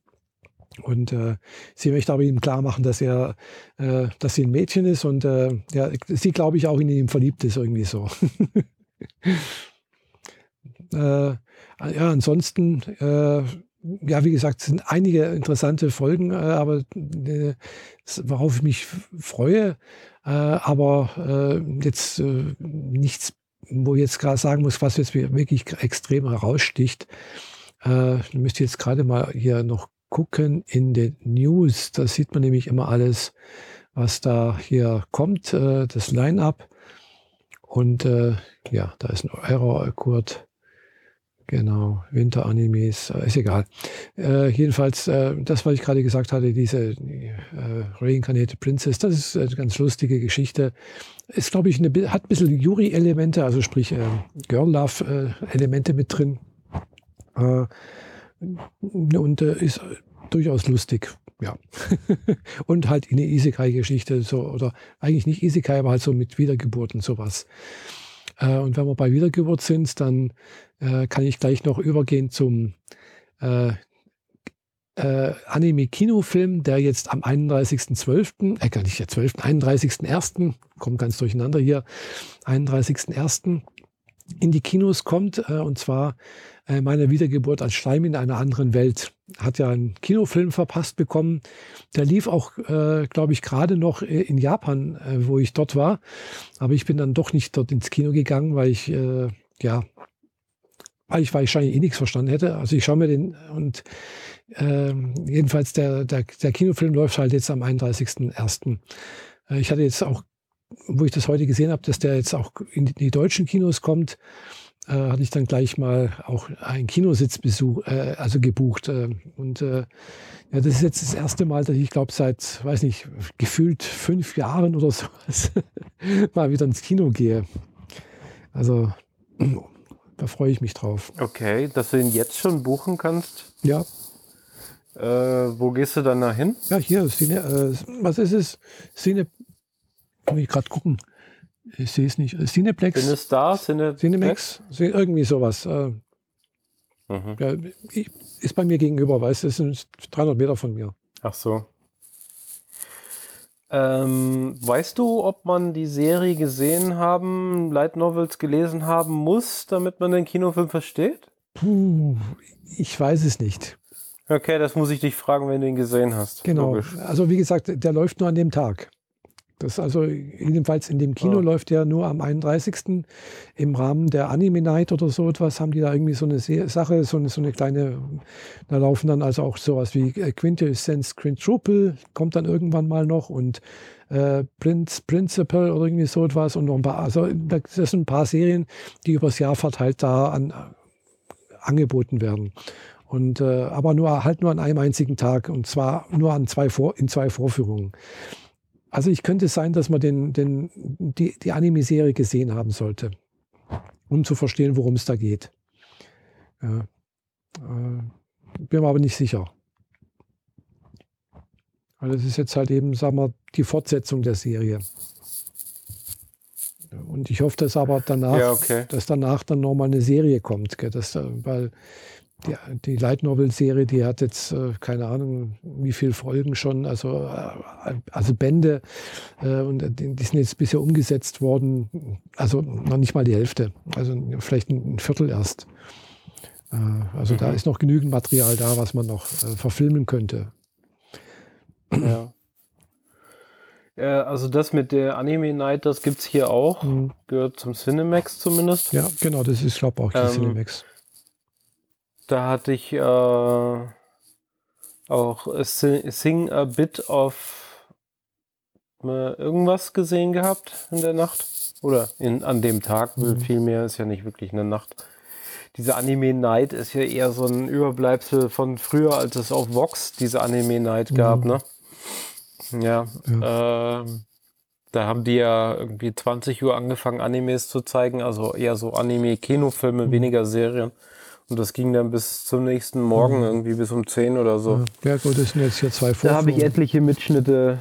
Und äh, sie möchte aber ihm klar machen, dass er, äh, dass sie ein Mädchen ist und äh, ja, sie, glaube ich, auch in ihm verliebt ist, irgendwie so. äh, ja, ansonsten, äh, ja, wie gesagt, sind einige interessante Folgen, äh, aber worauf ich mich freue, aber jetzt nichts, wo ich jetzt gerade sagen muss, was jetzt wirklich extrem heraussticht. Äh, ich müsste jetzt gerade mal hier noch gucken in den News. Da sieht man nämlich immer alles, was da hier kommt, äh, das Line-up. Und äh, ja, da ist ein Error-Akkord. Genau, Winter-Animes, äh, ist egal. Äh, jedenfalls, äh, das, was ich gerade gesagt hatte, diese Reincarnated Princess, das ist eine ganz lustige Geschichte. Ist, glaube ich, eine, hat ein bisschen Yuri-Elemente, also sprich Girl-Love-Elemente mit drin. Äh, und äh, ist durchaus lustig, ja. und halt eine Isekai-Geschichte, so, oder eigentlich nicht Isekai, aber halt so mit Wiedergeburten, sowas. Äh, und wenn wir bei Wiedergeburt sind, dann äh, kann ich gleich noch übergehen zum äh, äh, Anime-Kinofilm, der jetzt am 31.12., äh, gar nicht der 12., 31.01., kommt ganz durcheinander hier, 31.01. in die Kinos kommt, äh, und zwar äh, meine Wiedergeburt als Schleim in einer anderen Welt. Hat ja einen Kinofilm verpasst bekommen. Der lief auch, äh, glaube ich, gerade noch äh, in Japan, äh, wo ich dort war. Aber ich bin dann doch nicht dort ins Kino gegangen, weil ich, äh, ja, weil ich wahrscheinlich eh nichts verstanden hätte. Also ich schaue mir den und äh, jedenfalls der, der, der Kinofilm läuft halt jetzt am 31.01. Äh, ich hatte jetzt auch, wo ich das heute gesehen habe, dass der jetzt auch in die deutschen Kinos kommt, äh, hatte ich dann gleich mal auch einen Kinositzbesuch, äh, also gebucht. Äh, und äh, ja, das ist jetzt das erste Mal, dass ich glaube seit, weiß nicht, gefühlt fünf Jahren oder sowas mal wieder ins Kino gehe. Also da freue ich mich drauf. Okay, dass du ihn jetzt schon buchen kannst? Ja. Äh, wo gehst du dann da hin? Ja, hier, Cine, äh, was ist es? Cine, kann ich gerade gucken. Ich sehe es nicht. Cineplex? Cinestar? Cine Cinemax? Irgendwie sowas. Äh, mhm. ja, ist bei mir gegenüber, weißt du, sind 300 Meter von mir. Ach so. Ähm, weißt du, ob man die Serie gesehen haben, Light Novels gelesen haben muss, damit man den Kinofilm versteht? Puh, ich weiß es nicht. Okay, das muss ich dich fragen, wenn du ihn gesehen hast. Genau. Logisch. Also wie gesagt, der läuft nur an dem Tag. Das also jedenfalls in dem Kino oh. läuft der nur am 31. im Rahmen der Anime Night oder so etwas haben die da irgendwie so eine Sache, so eine, so eine kleine, da laufen dann also auch sowas wie äh, Quintessence Quintuple, kommt dann irgendwann mal noch und äh, Prince, Principal oder irgendwie so etwas und noch ein paar, also das sind ein paar Serien, die übers Jahr verteilt da an, äh, angeboten werden. Und, äh, aber nur halt nur an einem einzigen Tag und zwar nur an zwei Vor in zwei Vorführungen. Also ich könnte sein, dass man den, den, die, die Anime-Serie gesehen haben sollte, um zu verstehen, worum es da geht. Ja. Äh, bin mir aber nicht sicher. Weil das ist jetzt halt eben, sagen wir, die Fortsetzung der Serie. Und ich hoffe, dass aber danach, ja, okay. dass danach dann nochmal eine Serie kommt. Gell? Dass, weil die, die Light Novel Serie, die hat jetzt äh, keine Ahnung, wie viele Folgen schon, also, äh, also Bände äh, und die, die, sind jetzt bisher umgesetzt worden, also noch nicht mal die Hälfte, also vielleicht ein, ein Viertel erst. Äh, also mhm. da ist noch genügend Material da, was man noch äh, verfilmen könnte. Ja. also das mit der Anime Night, das gibt es hier auch. Mhm. Gehört zum Cinemax zumindest. Ja, genau, das ist, glaube ich, auch die ähm, Cinemax da hatte ich äh, auch Sing a Bit of äh, irgendwas gesehen gehabt in der Nacht. Oder in, an dem Tag, mhm. viel mehr ist ja nicht wirklich eine Nacht. Diese Anime Night ist ja eher so ein Überbleibsel von früher, als es auf Vox diese Anime Night mhm. gab, ne? Ja. ja. Äh, da haben die ja irgendwie 20 Uhr angefangen, Animes zu zeigen, also eher so Anime-Kinofilme, mhm. weniger Serien. Und das ging dann bis zum nächsten Morgen, mhm. irgendwie bis um 10 oder so. Ja, gut, das sind jetzt hier zwei Vorführungen. Da habe ich etliche Mitschnitte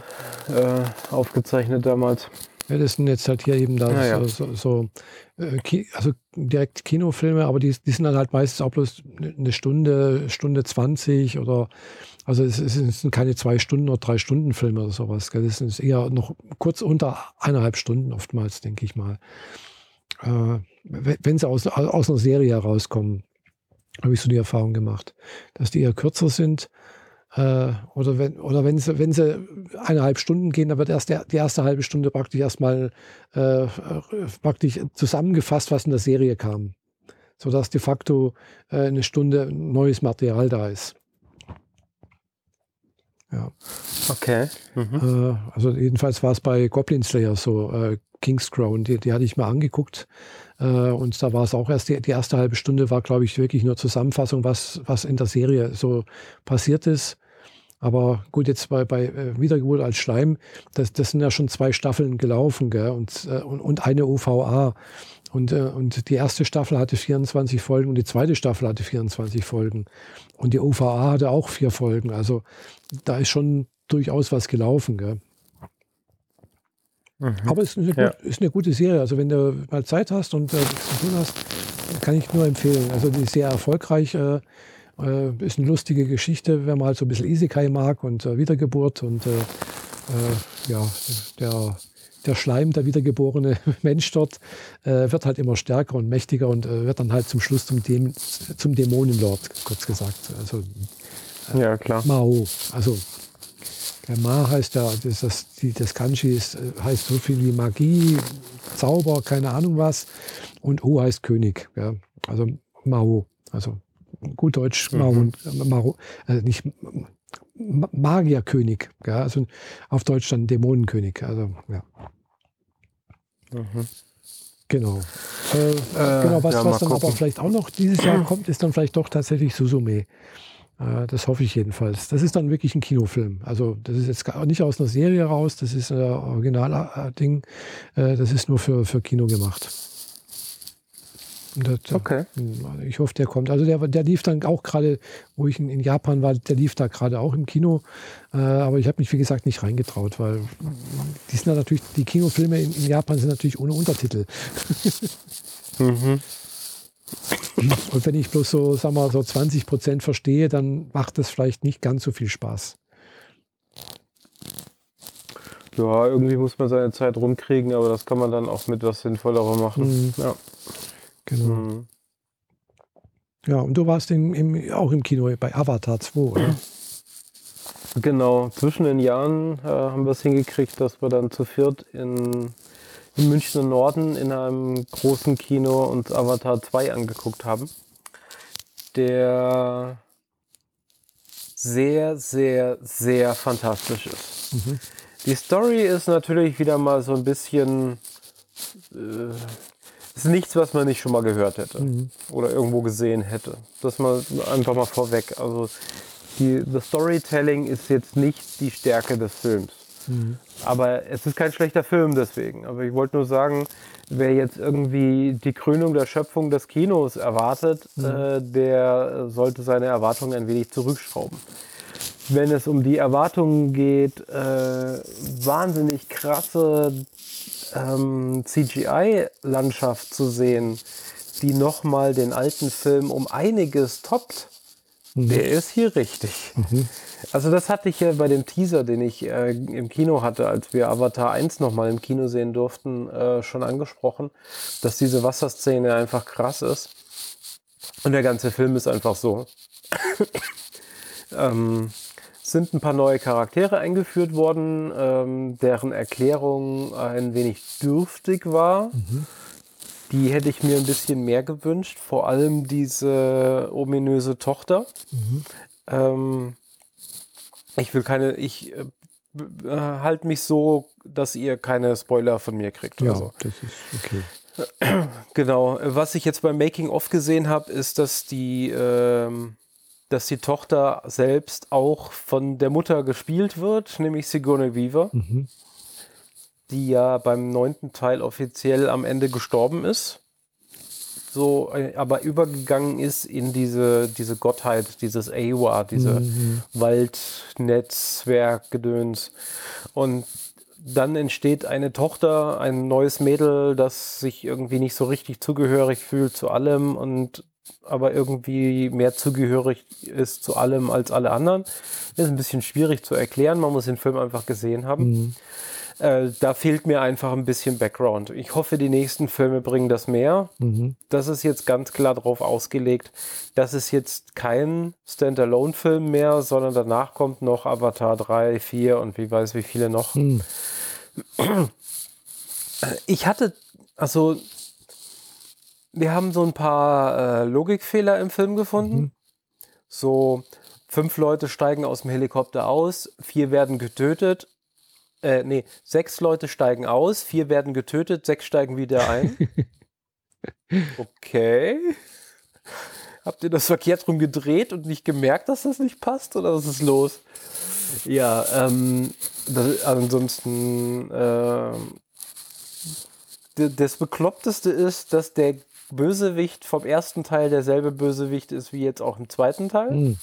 äh, aufgezeichnet damals. Ja, das sind jetzt halt hier eben da ja, ja. so, so äh, also direkt Kinofilme, aber die, die sind dann halt meistens auch bloß eine Stunde, Stunde 20 oder also es, es sind keine zwei Stunden oder drei Stunden Filme oder sowas. Das ist eher noch kurz unter eineinhalb Stunden oftmals, denke ich mal. Äh, wenn sie aus, aus einer Serie herauskommen habe ich so die Erfahrung gemacht, dass die eher kürzer sind. Äh, oder wenn, oder wenn sie, wenn sie eineinhalb Stunden gehen, dann wird erst der, die erste halbe Stunde praktisch erstmal äh, praktisch zusammengefasst, was in der Serie kam. sodass de facto äh, eine Stunde neues Material da ist. Ja. Okay. Mhm. Äh, also jedenfalls war es bei Goblin Slayer so, äh, King's Crown, die, die hatte ich mal angeguckt. Äh, und da war es auch erst, die, die erste halbe Stunde war, glaube ich, wirklich nur Zusammenfassung, was, was in der Serie so passiert ist. Aber gut, jetzt bei, bei äh, Wiedergeburt als Schleim, das, das sind ja schon zwei Staffeln gelaufen gell? Und, äh, und, und eine OVA. Und, und die erste Staffel hatte 24 Folgen und die zweite Staffel hatte 24 Folgen. Und die OVA hatte auch vier Folgen. Also da ist schon durchaus was gelaufen. Gell? Mhm. Aber es ist eine, ja. gut, ist eine, gute Serie. Also wenn du mal Zeit hast und äh, nichts zu tun hast, kann ich nur empfehlen. Also die ist sehr erfolgreich. Äh, äh, ist eine lustige Geschichte, wenn man halt so ein bisschen Isekai mag und äh, Wiedergeburt und äh, äh, ja, der, der Schleim, der wiedergeborene Mensch dort, wird halt immer stärker und mächtiger und wird dann halt zum Schluss zum, Däm zum Dämonenlord, kurz gesagt. Also ja, klar. Mao. Also der Ma heißt ja, das, das, das Kanji ist, heißt so viel wie Magie, Zauber, keine Ahnung was. Und O heißt König. Ja. Also Mao. Also gut Deutsch, mhm. Maro, äh, nicht Magierkönig, ja, also auf Deutsch dann Dämonenkönig. Also, ja. Mhm. Genau. Äh, äh, genau, was, ja, was dann gucken. aber vielleicht auch noch dieses Jahr kommt, ist dann vielleicht doch tatsächlich Susume. Äh, das hoffe ich jedenfalls. Das ist dann wirklich ein Kinofilm. Also das ist jetzt nicht aus einer Serie raus, das ist ein Original-Ding. Äh, das ist nur für, für Kino gemacht. Das, okay. Also ich hoffe, der kommt. Also der, der lief dann auch gerade, wo ich in, in, Japan war, der lief da gerade auch im Kino. Äh, aber ich habe mich, wie gesagt, nicht reingetraut, weil die sind natürlich, die Kinofilme in, in Japan sind natürlich ohne Untertitel. mhm. Und wenn ich bloß so, sag mal, so 20 Prozent verstehe, dann macht das vielleicht nicht ganz so viel Spaß. Ja, irgendwie muss man seine Zeit rumkriegen, aber das kann man dann auch mit was Sinnvollerem machen. Mhm. Ja. Genau. Mhm. Ja, und du warst im, im, auch im Kino bei Avatar 2, oder? Genau, zwischen den Jahren äh, haben wir es hingekriegt, dass wir dann zu viert in, im Münchner Norden in einem großen Kino uns Avatar 2 angeguckt haben. Der sehr, sehr, sehr fantastisch ist. Mhm. Die Story ist natürlich wieder mal so ein bisschen äh, ist nichts, was man nicht schon mal gehört hätte mhm. oder irgendwo gesehen hätte. Das mal einfach mal vorweg. Also die, das Storytelling ist jetzt nicht die Stärke des Films. Mhm. Aber es ist kein schlechter Film deswegen. Aber ich wollte nur sagen, wer jetzt irgendwie die Krönung der Schöpfung des Kinos erwartet, mhm. äh, der sollte seine Erwartungen ein wenig zurückschrauben. Wenn es um die Erwartungen geht, äh, wahnsinnig krasse ähm, CGI-Landschaft zu sehen, die nochmal den alten Film um einiges toppt, mhm. der ist hier richtig. Mhm. Also das hatte ich ja bei dem Teaser, den ich äh, im Kino hatte, als wir Avatar 1 nochmal im Kino sehen durften, äh, schon angesprochen, dass diese Wasserszene einfach krass ist. Und der ganze Film ist einfach so. ähm, sind ein paar neue Charaktere eingeführt worden, ähm, deren Erklärung ein wenig dürftig war. Mhm. Die hätte ich mir ein bisschen mehr gewünscht, vor allem diese ominöse Tochter. Mhm. Ähm, ich will keine, ich äh, äh, halte mich so, dass ihr keine Spoiler von mir kriegt. Ja, also. das ist okay. Genau. Was ich jetzt beim Making of gesehen habe, ist, dass die ähm, dass die Tochter selbst auch von der Mutter gespielt wird, nämlich Sigourney Weaver, mhm. Die ja beim neunten Teil offiziell am Ende gestorben ist. So, äh, aber übergegangen ist in diese, diese Gottheit, dieses Awa, diese mhm. Waldnetzwerkgedöns. Und dann entsteht eine Tochter, ein neues Mädel, das sich irgendwie nicht so richtig zugehörig fühlt zu allem und aber irgendwie mehr zugehörig ist zu allem als alle anderen. Das ist ein bisschen schwierig zu erklären. Man muss den Film einfach gesehen haben. Mhm. Äh, da fehlt mir einfach ein bisschen Background. Ich hoffe, die nächsten Filme bringen das mehr. Mhm. Das ist jetzt ganz klar darauf ausgelegt. Das ist jetzt kein Standalone-Film mehr, sondern danach kommt noch Avatar 3, 4 und wie weiß wie viele noch. Mhm. Ich hatte, also wir haben so ein paar äh, Logikfehler im Film gefunden. Mhm. So, fünf Leute steigen aus dem Helikopter aus, vier werden getötet. Äh, nee, sechs Leute steigen aus, vier werden getötet, sechs steigen wieder ein. Okay. Habt ihr das verkehrt rum gedreht und nicht gemerkt, dass das nicht passt? Oder was ist los? Ja, ähm, das, ansonsten, äh, das Bekloppteste ist, dass der Bösewicht vom ersten Teil derselbe Bösewicht ist wie jetzt auch im zweiten Teil. Mhm.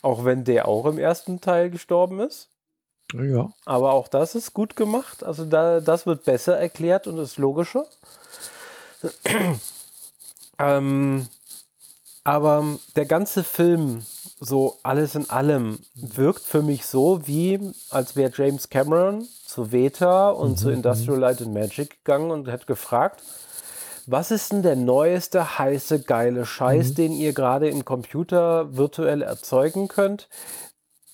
Auch wenn der auch im ersten Teil gestorben ist. Ja. Aber auch das ist gut gemacht. Also da, das wird besser erklärt und ist logischer. ähm, aber der ganze Film, so alles in allem, wirkt für mich so, wie als wäre James Cameron zu Veta und Mhm, zu Industrial Light and Magic gegangen und hat gefragt, was ist denn der neueste, heiße, geile Scheiß, Mhm. den ihr gerade im Computer virtuell erzeugen könnt,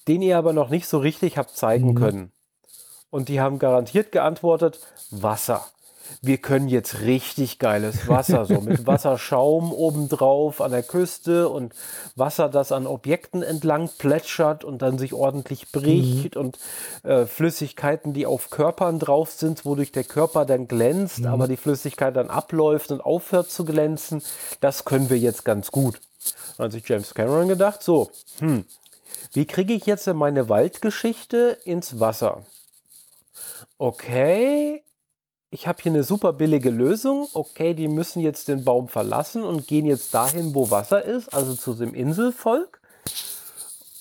den ihr aber noch nicht so richtig habt zeigen Mhm. können? Und die haben garantiert geantwortet, Wasser. Wir können jetzt richtig geiles Wasser, so mit Wasserschaum obendrauf an der Küste und Wasser, das an Objekten entlang plätschert und dann sich ordentlich bricht und äh, Flüssigkeiten, die auf Körpern drauf sind, wodurch der Körper dann glänzt, aber die Flüssigkeit dann abläuft und aufhört zu glänzen. Das können wir jetzt ganz gut. Dann hat sich James Cameron gedacht, so, hm, wie kriege ich jetzt meine Waldgeschichte ins Wasser? Okay, ich habe hier eine super billige Lösung. Okay, die müssen jetzt den Baum verlassen und gehen jetzt dahin, wo Wasser ist, also zu dem Inselvolk.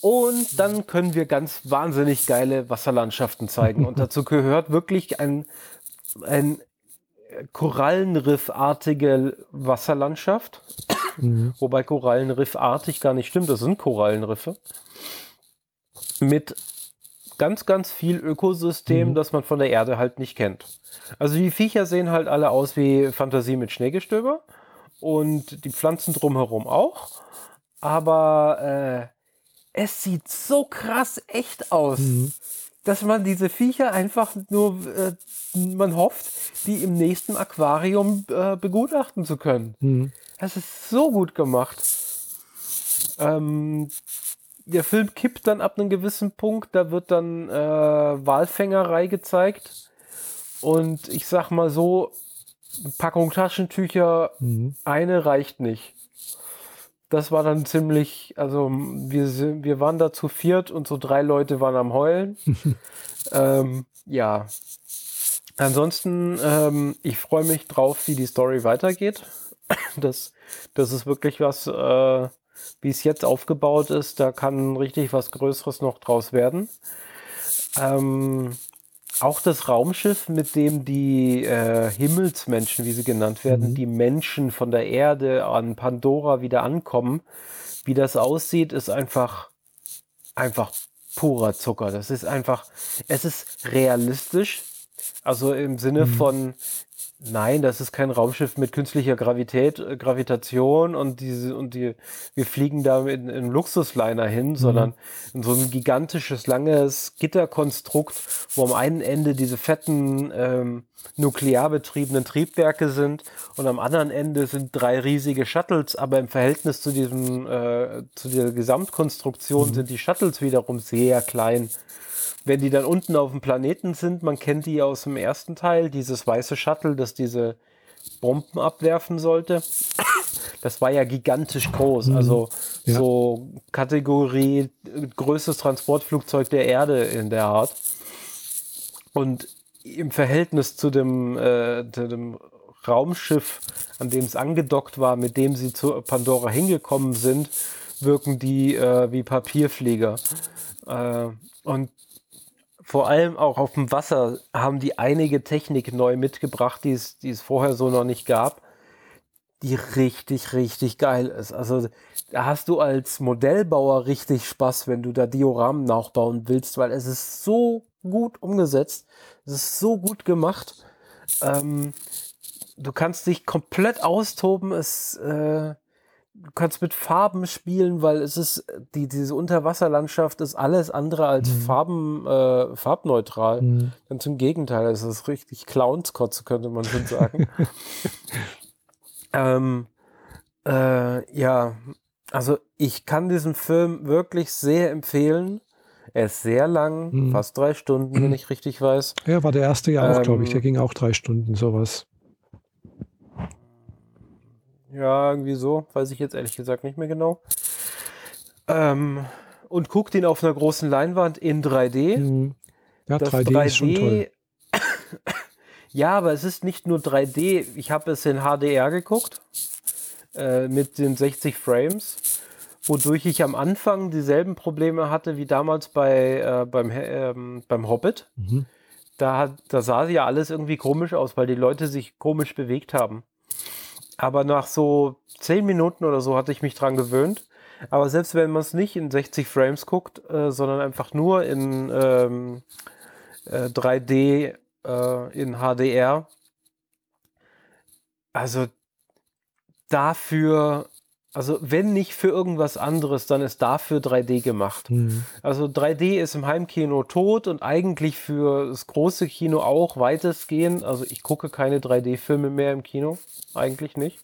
Und dann können wir ganz wahnsinnig geile Wasserlandschaften zeigen. Und dazu gehört wirklich ein, ein Korallenriffartige Wasserlandschaft. Mhm. Wobei Korallenriffartig gar nicht stimmt, das sind Korallenriffe. Mit ganz, ganz viel Ökosystem, Mhm. das man von der Erde halt nicht kennt. Also die Viecher sehen halt alle aus wie Fantasie mit Schneegestöber und die Pflanzen drumherum auch. Aber äh, es sieht so krass echt aus, Mhm. dass man diese Viecher einfach nur, äh, man hofft, die im nächsten Aquarium äh, begutachten zu können. Mhm. Das ist so gut gemacht. Ähm, der Film kippt dann ab einem gewissen Punkt, da wird dann äh, Walfängerei gezeigt. Und ich sag mal so, eine Packung Taschentücher, Mhm. eine reicht nicht. Das war dann ziemlich, also wir, wir waren da zu viert und so drei Leute waren am Heulen. ähm, ja. Ansonsten, ähm, ich freue mich drauf, wie die Story weitergeht. Das, das ist wirklich was, äh, wie es jetzt aufgebaut ist, da kann richtig was Größeres noch draus werden. Ähm, auch das Raumschiff, mit dem die äh, Himmelsmenschen, wie sie genannt werden, Mhm. die Menschen von der Erde an Pandora wieder ankommen, wie das aussieht, ist einfach, einfach purer Zucker. Das ist einfach, es ist realistisch. Also im Sinne Mhm. von, nein, das ist kein Raumschiff mit künstlicher Gravität, äh, Gravitation und diese, und die, wir fliegen da in, in einem Luxusliner hin, sondern in so ein gigantisches, langes Gitterkonstrukt, wo am einen Ende diese fetten, ähm, nuklear betriebenen Triebwerke sind und am anderen Ende sind drei riesige Shuttles, aber im Verhältnis zu diesem, äh, zu der Gesamtkonstruktion sind die Shuttles wiederum sehr klein. Wenn die dann unten auf dem Planeten sind, man kennt die aus dem ersten Teil, dieses weiße Shuttle, das diese Bomben abwerfen sollte. Das war ja gigantisch groß, also Ja. so Kategorie größtes Transportflugzeug der Erde in der Art. Und im Verhältnis zu dem, äh, zu dem Raumschiff, an dem es angedockt war, mit dem sie zu Pandora hingekommen sind, wirken die äh, wie Papierflieger. Äh, und vor allem auch auf dem Wasser haben die einige Technik neu mitgebracht, die es, die es vorher so noch nicht gab, die richtig, richtig geil ist. Also da hast du als Modellbauer richtig Spaß, wenn du da Dioramen nachbauen willst, weil es ist so gut umgesetzt, es ist so gut gemacht. Ähm, du kannst dich komplett austoben, es, äh, du kannst mit Farben spielen, weil es ist, die, diese Unterwasserlandschaft ist alles andere als Mhm. Farben, äh, farbneutral. Mhm. Ganz im Gegenteil, es ist richtig Clownskotze, könnte man schon sagen. Ähm, äh, ja, also ich kann diesen Film wirklich sehr empfehlen. Er ist sehr lang, Mhm. fast drei Stunden, wenn ich richtig weiß. Ja, war der erste ja auch, glaube ich. Ähm, Der ging auch drei Stunden, sowas. Ja, irgendwie so, weiß ich jetzt ehrlich gesagt nicht mehr genau. Ähm, und guckt ihn auf einer großen Leinwand in 3D. Mhm. Ja, Das 3D, ist schon toll. ja, aber es ist nicht nur 3D. Ich habe es in HDR geguckt äh, mit den 60 Frames, wodurch ich am Anfang dieselben Probleme hatte wie damals bei, äh, beim, ähm, beim Hobbit. Mhm. Da, hat, da sah ja alles irgendwie komisch aus, weil die Leute sich komisch bewegt haben. Aber nach so 10 Minuten oder so hatte ich mich dran gewöhnt. Aber selbst wenn man es nicht in 60 Frames guckt, äh, sondern einfach nur in ähm, äh, 3D äh, in HDR, also dafür, also wenn nicht für irgendwas anderes, dann ist dafür 3D gemacht. Mhm. Also 3D ist im Heimkino tot und eigentlich für das große Kino auch weitestgehend. Also ich gucke keine 3D-Filme mehr im Kino, eigentlich nicht.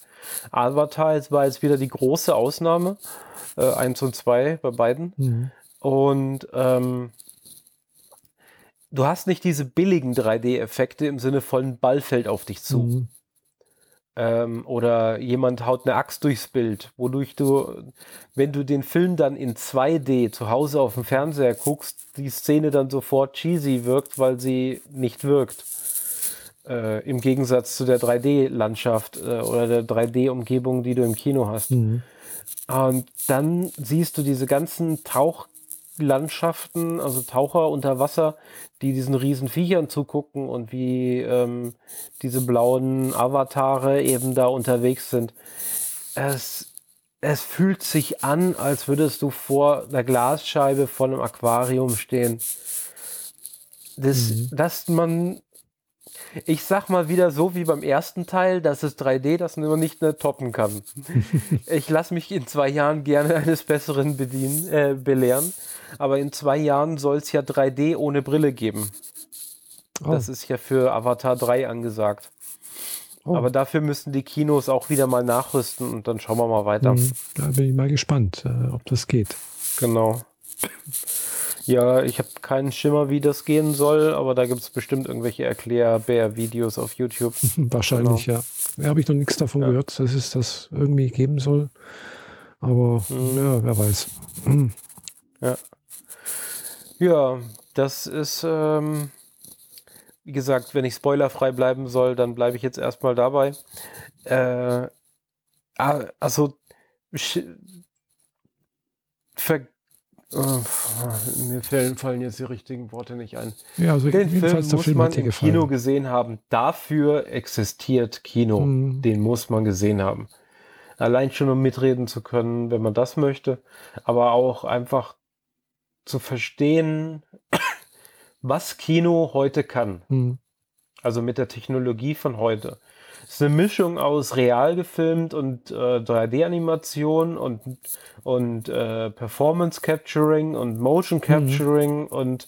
Avatar jetzt war jetzt wieder die große Ausnahme, äh, 1 und 2 bei beiden. Mhm. Und ähm, du hast nicht diese billigen 3D-Effekte im Sinne von ein Ball fällt auf dich zu. Mhm. Ähm, oder jemand haut eine Axt durchs Bild, wodurch du, wenn du den Film dann in 2D zu Hause auf dem Fernseher guckst, die Szene dann sofort cheesy wirkt, weil sie nicht wirkt. Äh, Im Gegensatz zu der 3D-Landschaft äh, oder der 3D-Umgebung, die du im Kino hast. Mhm. Und dann siehst du diese ganzen Tauchlandschaften, also Taucher unter Wasser, die diesen riesen Viechern zugucken und wie ähm, diese blauen Avatare eben da unterwegs sind. Es, es fühlt sich an, als würdest du vor der Glasscheibe von einem Aquarium stehen. Das, Mhm. Dass man, ich sag mal wieder so wie beim ersten Teil, das ist 3D, das man nicht mehr toppen kann. Ich lasse mich in zwei Jahren gerne eines Besseren bedienen, äh, belehren. Aber in zwei Jahren soll es ja 3D ohne Brille geben. Oh, Das ist ja für Avatar 3 angesagt. oh. Aber dafür müssen die Kinos auch wieder mal nachrüsten und dann schauen wir mal weiter. Mhm. Da bin ich mal gespannt, äh, ob das geht. Genau. Ja, ich habe keinen Schimmer, wie das gehen soll, aber da gibt es bestimmt irgendwelche Erklärbär-Videos auf YouTube. Wahrscheinlich, ja. Ja, habe ich noch nichts davon Genau. Ja. gehört, dass es das irgendwie geben soll. Aber Mhm. ja, wer weiß. Mhm. Ja, das ist, ähm, wie gesagt, wenn ich spoilerfrei bleiben soll, dann bleibe ich jetzt erstmal dabei. Äh, ah, also, ver äh, mir fallen, fallen jetzt die richtigen Worte nicht ein. Ja, also Den Film jedenfalls der muss Film man im gefallen. Kino gesehen haben. Dafür existiert Kino. Mhm. Den muss man gesehen haben. Allein schon, um mitreden zu können, wenn man das möchte. Aber auch einfach zu verstehen, was Kino heute kann. Mhm. Also mit der Technologie von heute. Es ist eine Mischung aus real gefilmt und äh, 3D-Animation und, und äh, Performance Capturing und Motion Capturing und,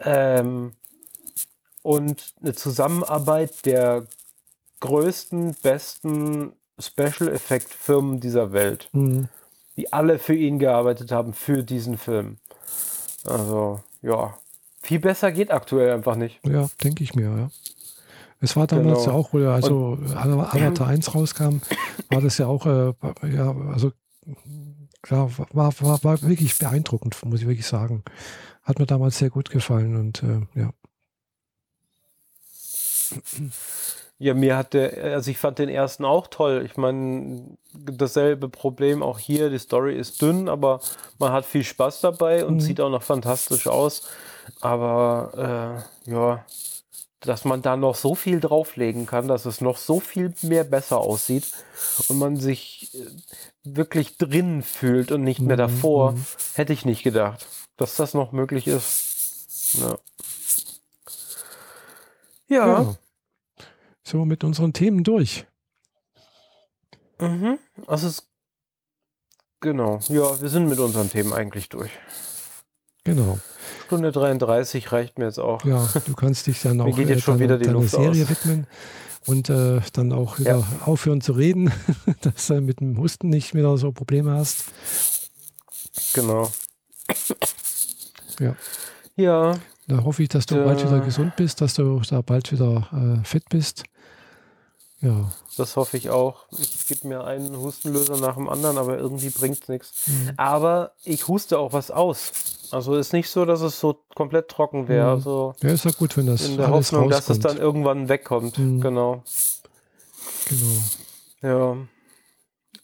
ähm, und eine Zusammenarbeit der größten, besten Special Effect Firmen dieser Welt, Mhm. die alle für ihn gearbeitet haben, für diesen Film. Also, ja. Viel besser geht aktuell einfach nicht. Ja, denke ich mir, ja. Es war damals Genau. ja auch, wo ja also Avatar 1 rauskam, war das ja auch, äh, ja, also klar, war, war, war wirklich beeindruckend, muss ich wirklich sagen. Hat mir damals sehr gut gefallen und äh, ja. Ja, mir hat der, also ich fand den ersten auch toll. Ich meine, dasselbe Problem auch hier. Die Story ist dünn, aber man hat viel Spaß dabei und Mhm. sieht auch noch fantastisch aus. Aber äh, ja, dass man da noch so viel drauflegen kann, dass es noch so viel mehr besser aussieht und man sich äh, wirklich drin fühlt und nicht mehr Mhm, davor, mhm. hätte ich nicht gedacht, dass das noch möglich ist. Ja. ja. ja. So, mit unseren Themen durch. Mhm. Also es genau. Ja, wir sind mit unseren Themen eigentlich durch. Genau. Stunde 33 reicht mir jetzt auch. Ja, du kannst dich dann auch schon deiner, wieder die deiner Serie aus. widmen und äh, dann auch wieder Ja. aufhören zu reden, dass du mit dem Husten nicht wieder so Probleme hast. Genau. Ja. Ja, Da hoffe ich, dass du Ja. bald wieder gesund bist, dass du da bald wieder äh, fit bist. Ja. das hoffe ich auch. Ich gebe mir einen Hustenlöser nach dem anderen, aber irgendwie bringt es nichts. Mhm. Aber ich huste auch was aus. Also ist nicht so, dass es so komplett trocken wäre. Mhm. Also Ja, ist ja gut, wenn das in der alles Hoffnung, dass es rauskommt. dann irgendwann wegkommt. Mhm. Genau. Genau. Ja.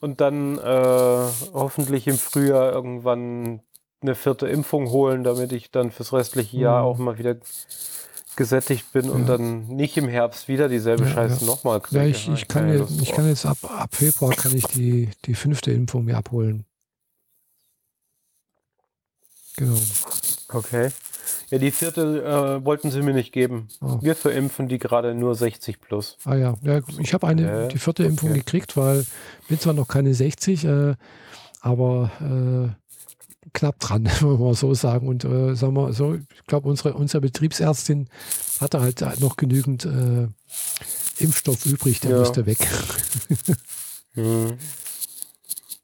Und dann äh, hoffentlich im Frühjahr irgendwann eine vierte Impfung holen, damit ich dann fürs restliche Jahr Mhm. auch mal wieder gesättigt bin und Ja. dann nicht im Herbst wieder dieselbe Ja, Scheiße ja. nochmal kriege. Ja, ich, Hab ich, kann, jetzt, ich kann jetzt ab, ab Februar kann ich die, die fünfte Impfung mir abholen. Genau. Okay. Ja, die vierte äh, wollten sie mir nicht geben. Oh. Wir verimpfen die gerade nur 60 plus. Ah ja, ja ich habe eine die vierte Impfung okay. gekriegt, weil bin zwar noch keine 60, äh, aber äh, knapp dran, wollen wir mal so sagen. Und äh, sagen wir so, ich glaube, unsere, unsere Betriebsärztin hatte halt noch genügend äh, Impfstoff übrig, der Ja. musste weg. Hm.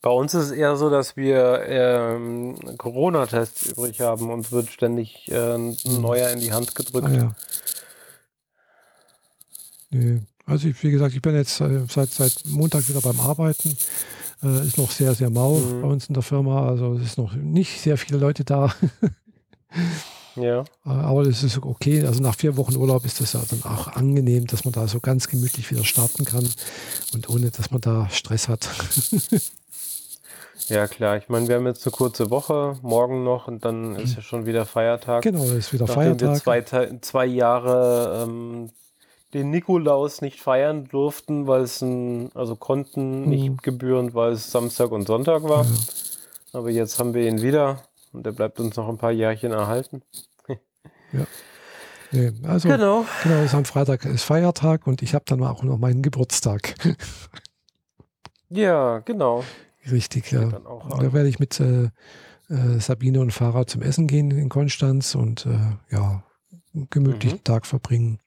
Bei uns ist es eher so, dass wir ähm, Corona-Tests übrig haben. Uns wird ständig äh, ein Mhm. neuer in die Hand gedrückt. Ah, ja. Nee. Also ich, wie gesagt, ich bin jetzt äh, seit, seit Montag wieder beim Arbeiten. Äh, ist noch sehr, sehr mau Mhm. bei uns in der Firma. Also es ist noch nicht sehr viele Leute da. Ja. Äh, Aber das ist okay. Also nach vier Wochen Urlaub ist das ja dann auch angenehm, dass man da so ganz gemütlich wieder starten kann und ohne, dass man da Stress hat. ja, klar. Ich meine, wir haben jetzt eine kurze Woche, morgen noch und dann ist ja schon wieder Feiertag. genau, ist wieder Nachdem wir Feiertag. zwei, Ta- zwei Jahre ähm, den Nikolaus nicht feiern durften, weil es ein, also konnten Mhm. nicht gebührend, weil es Samstag und Sonntag war. Ja. Aber jetzt haben wir ihn wieder und der bleibt uns noch ein paar Jährchen erhalten. Nee, also Genau. genau, ist am Freitag ist Feiertag und ich habe dann auch noch meinen Geburtstag. Ja, genau. Richtig, ja. Da werde ich mit äh, äh, Sabine und Farah zum Essen gehen in Konstanz und äh, ja, gemütlichen Mhm. Tag verbringen.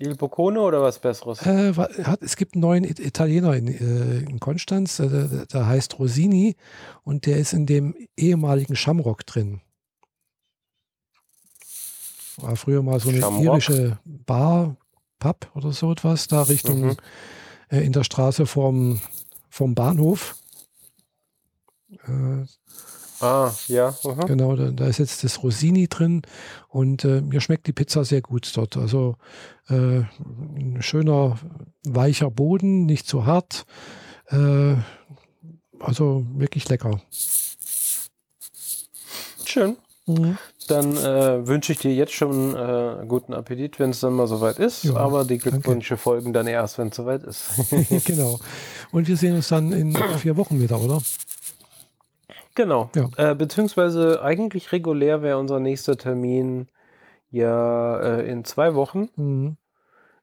Il Boccone oder was Besseres? Äh, hat, es gibt einen neuen It- Italiener in, äh, in Konstanz, äh, der, der heißt Rosini und der ist in dem ehemaligen Shamrock drin. War früher mal so eine Shamrock? irische Bar, Pub oder so etwas, da Richtung Mhm. äh, in der Straße vom, vom Bahnhof. Ah, ja. aha. Genau, da, da ist jetzt das Rosini drin und äh, mir schmeckt die Pizza sehr gut dort. Also äh, ein schöner, weicher Boden, nicht zu hart. Äh, also wirklich lecker. Schön. Mhm. Dann äh, wünsche ich dir jetzt schon äh, guten Appetit, wenn es dann mal soweit ist. Ja, Aber die Glückwünsche folgen dann erst, wenn es soweit ist. genau. Und wir sehen uns dann in vier Wochen wieder, oder? Genau. Ja. Äh, beziehungsweise eigentlich regulär wäre unser nächster Termin ja äh, in zwei Wochen. Mhm.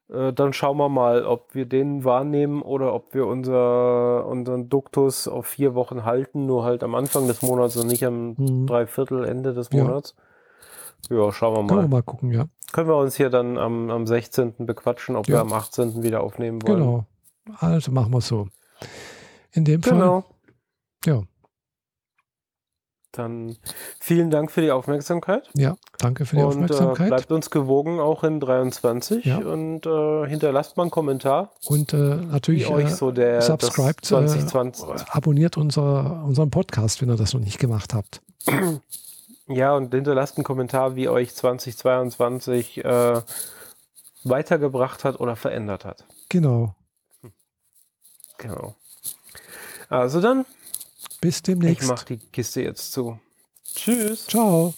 Äh, dann schauen wir mal, ob wir den wahrnehmen oder ob wir unser, unseren Duktus auf vier Wochen halten, nur halt am Anfang des Monats und nicht am Mhm. Dreiviertel, Ende des Ja. Monats. Ja, schauen wir Können mal. wir mal gucken, ja. Können wir uns hier dann am, am 16. bequatschen, ob Ja. wir am 18. wieder aufnehmen wollen. Genau. Also machen wir so. In dem Fall. Genau. Ja. Dann vielen Dank für die Aufmerksamkeit. Ja, danke für die und äh, Aufmerksamkeit. bleibt uns gewogen auch in 23 Ja. und äh, hinterlasst mal einen Kommentar, und äh, natürlich euch äh, so der das subscribed, 2020 äh, abonniert unser, unseren Podcast, wenn ihr das noch nicht gemacht habt. Ja, und hinterlasst einen Kommentar, wie euch 2022 äh, weitergebracht hat oder verändert hat. Genau. Genau. Also dann, Bis ich demnächst. mache die Kiste jetzt zu. Tschüss. Ciao.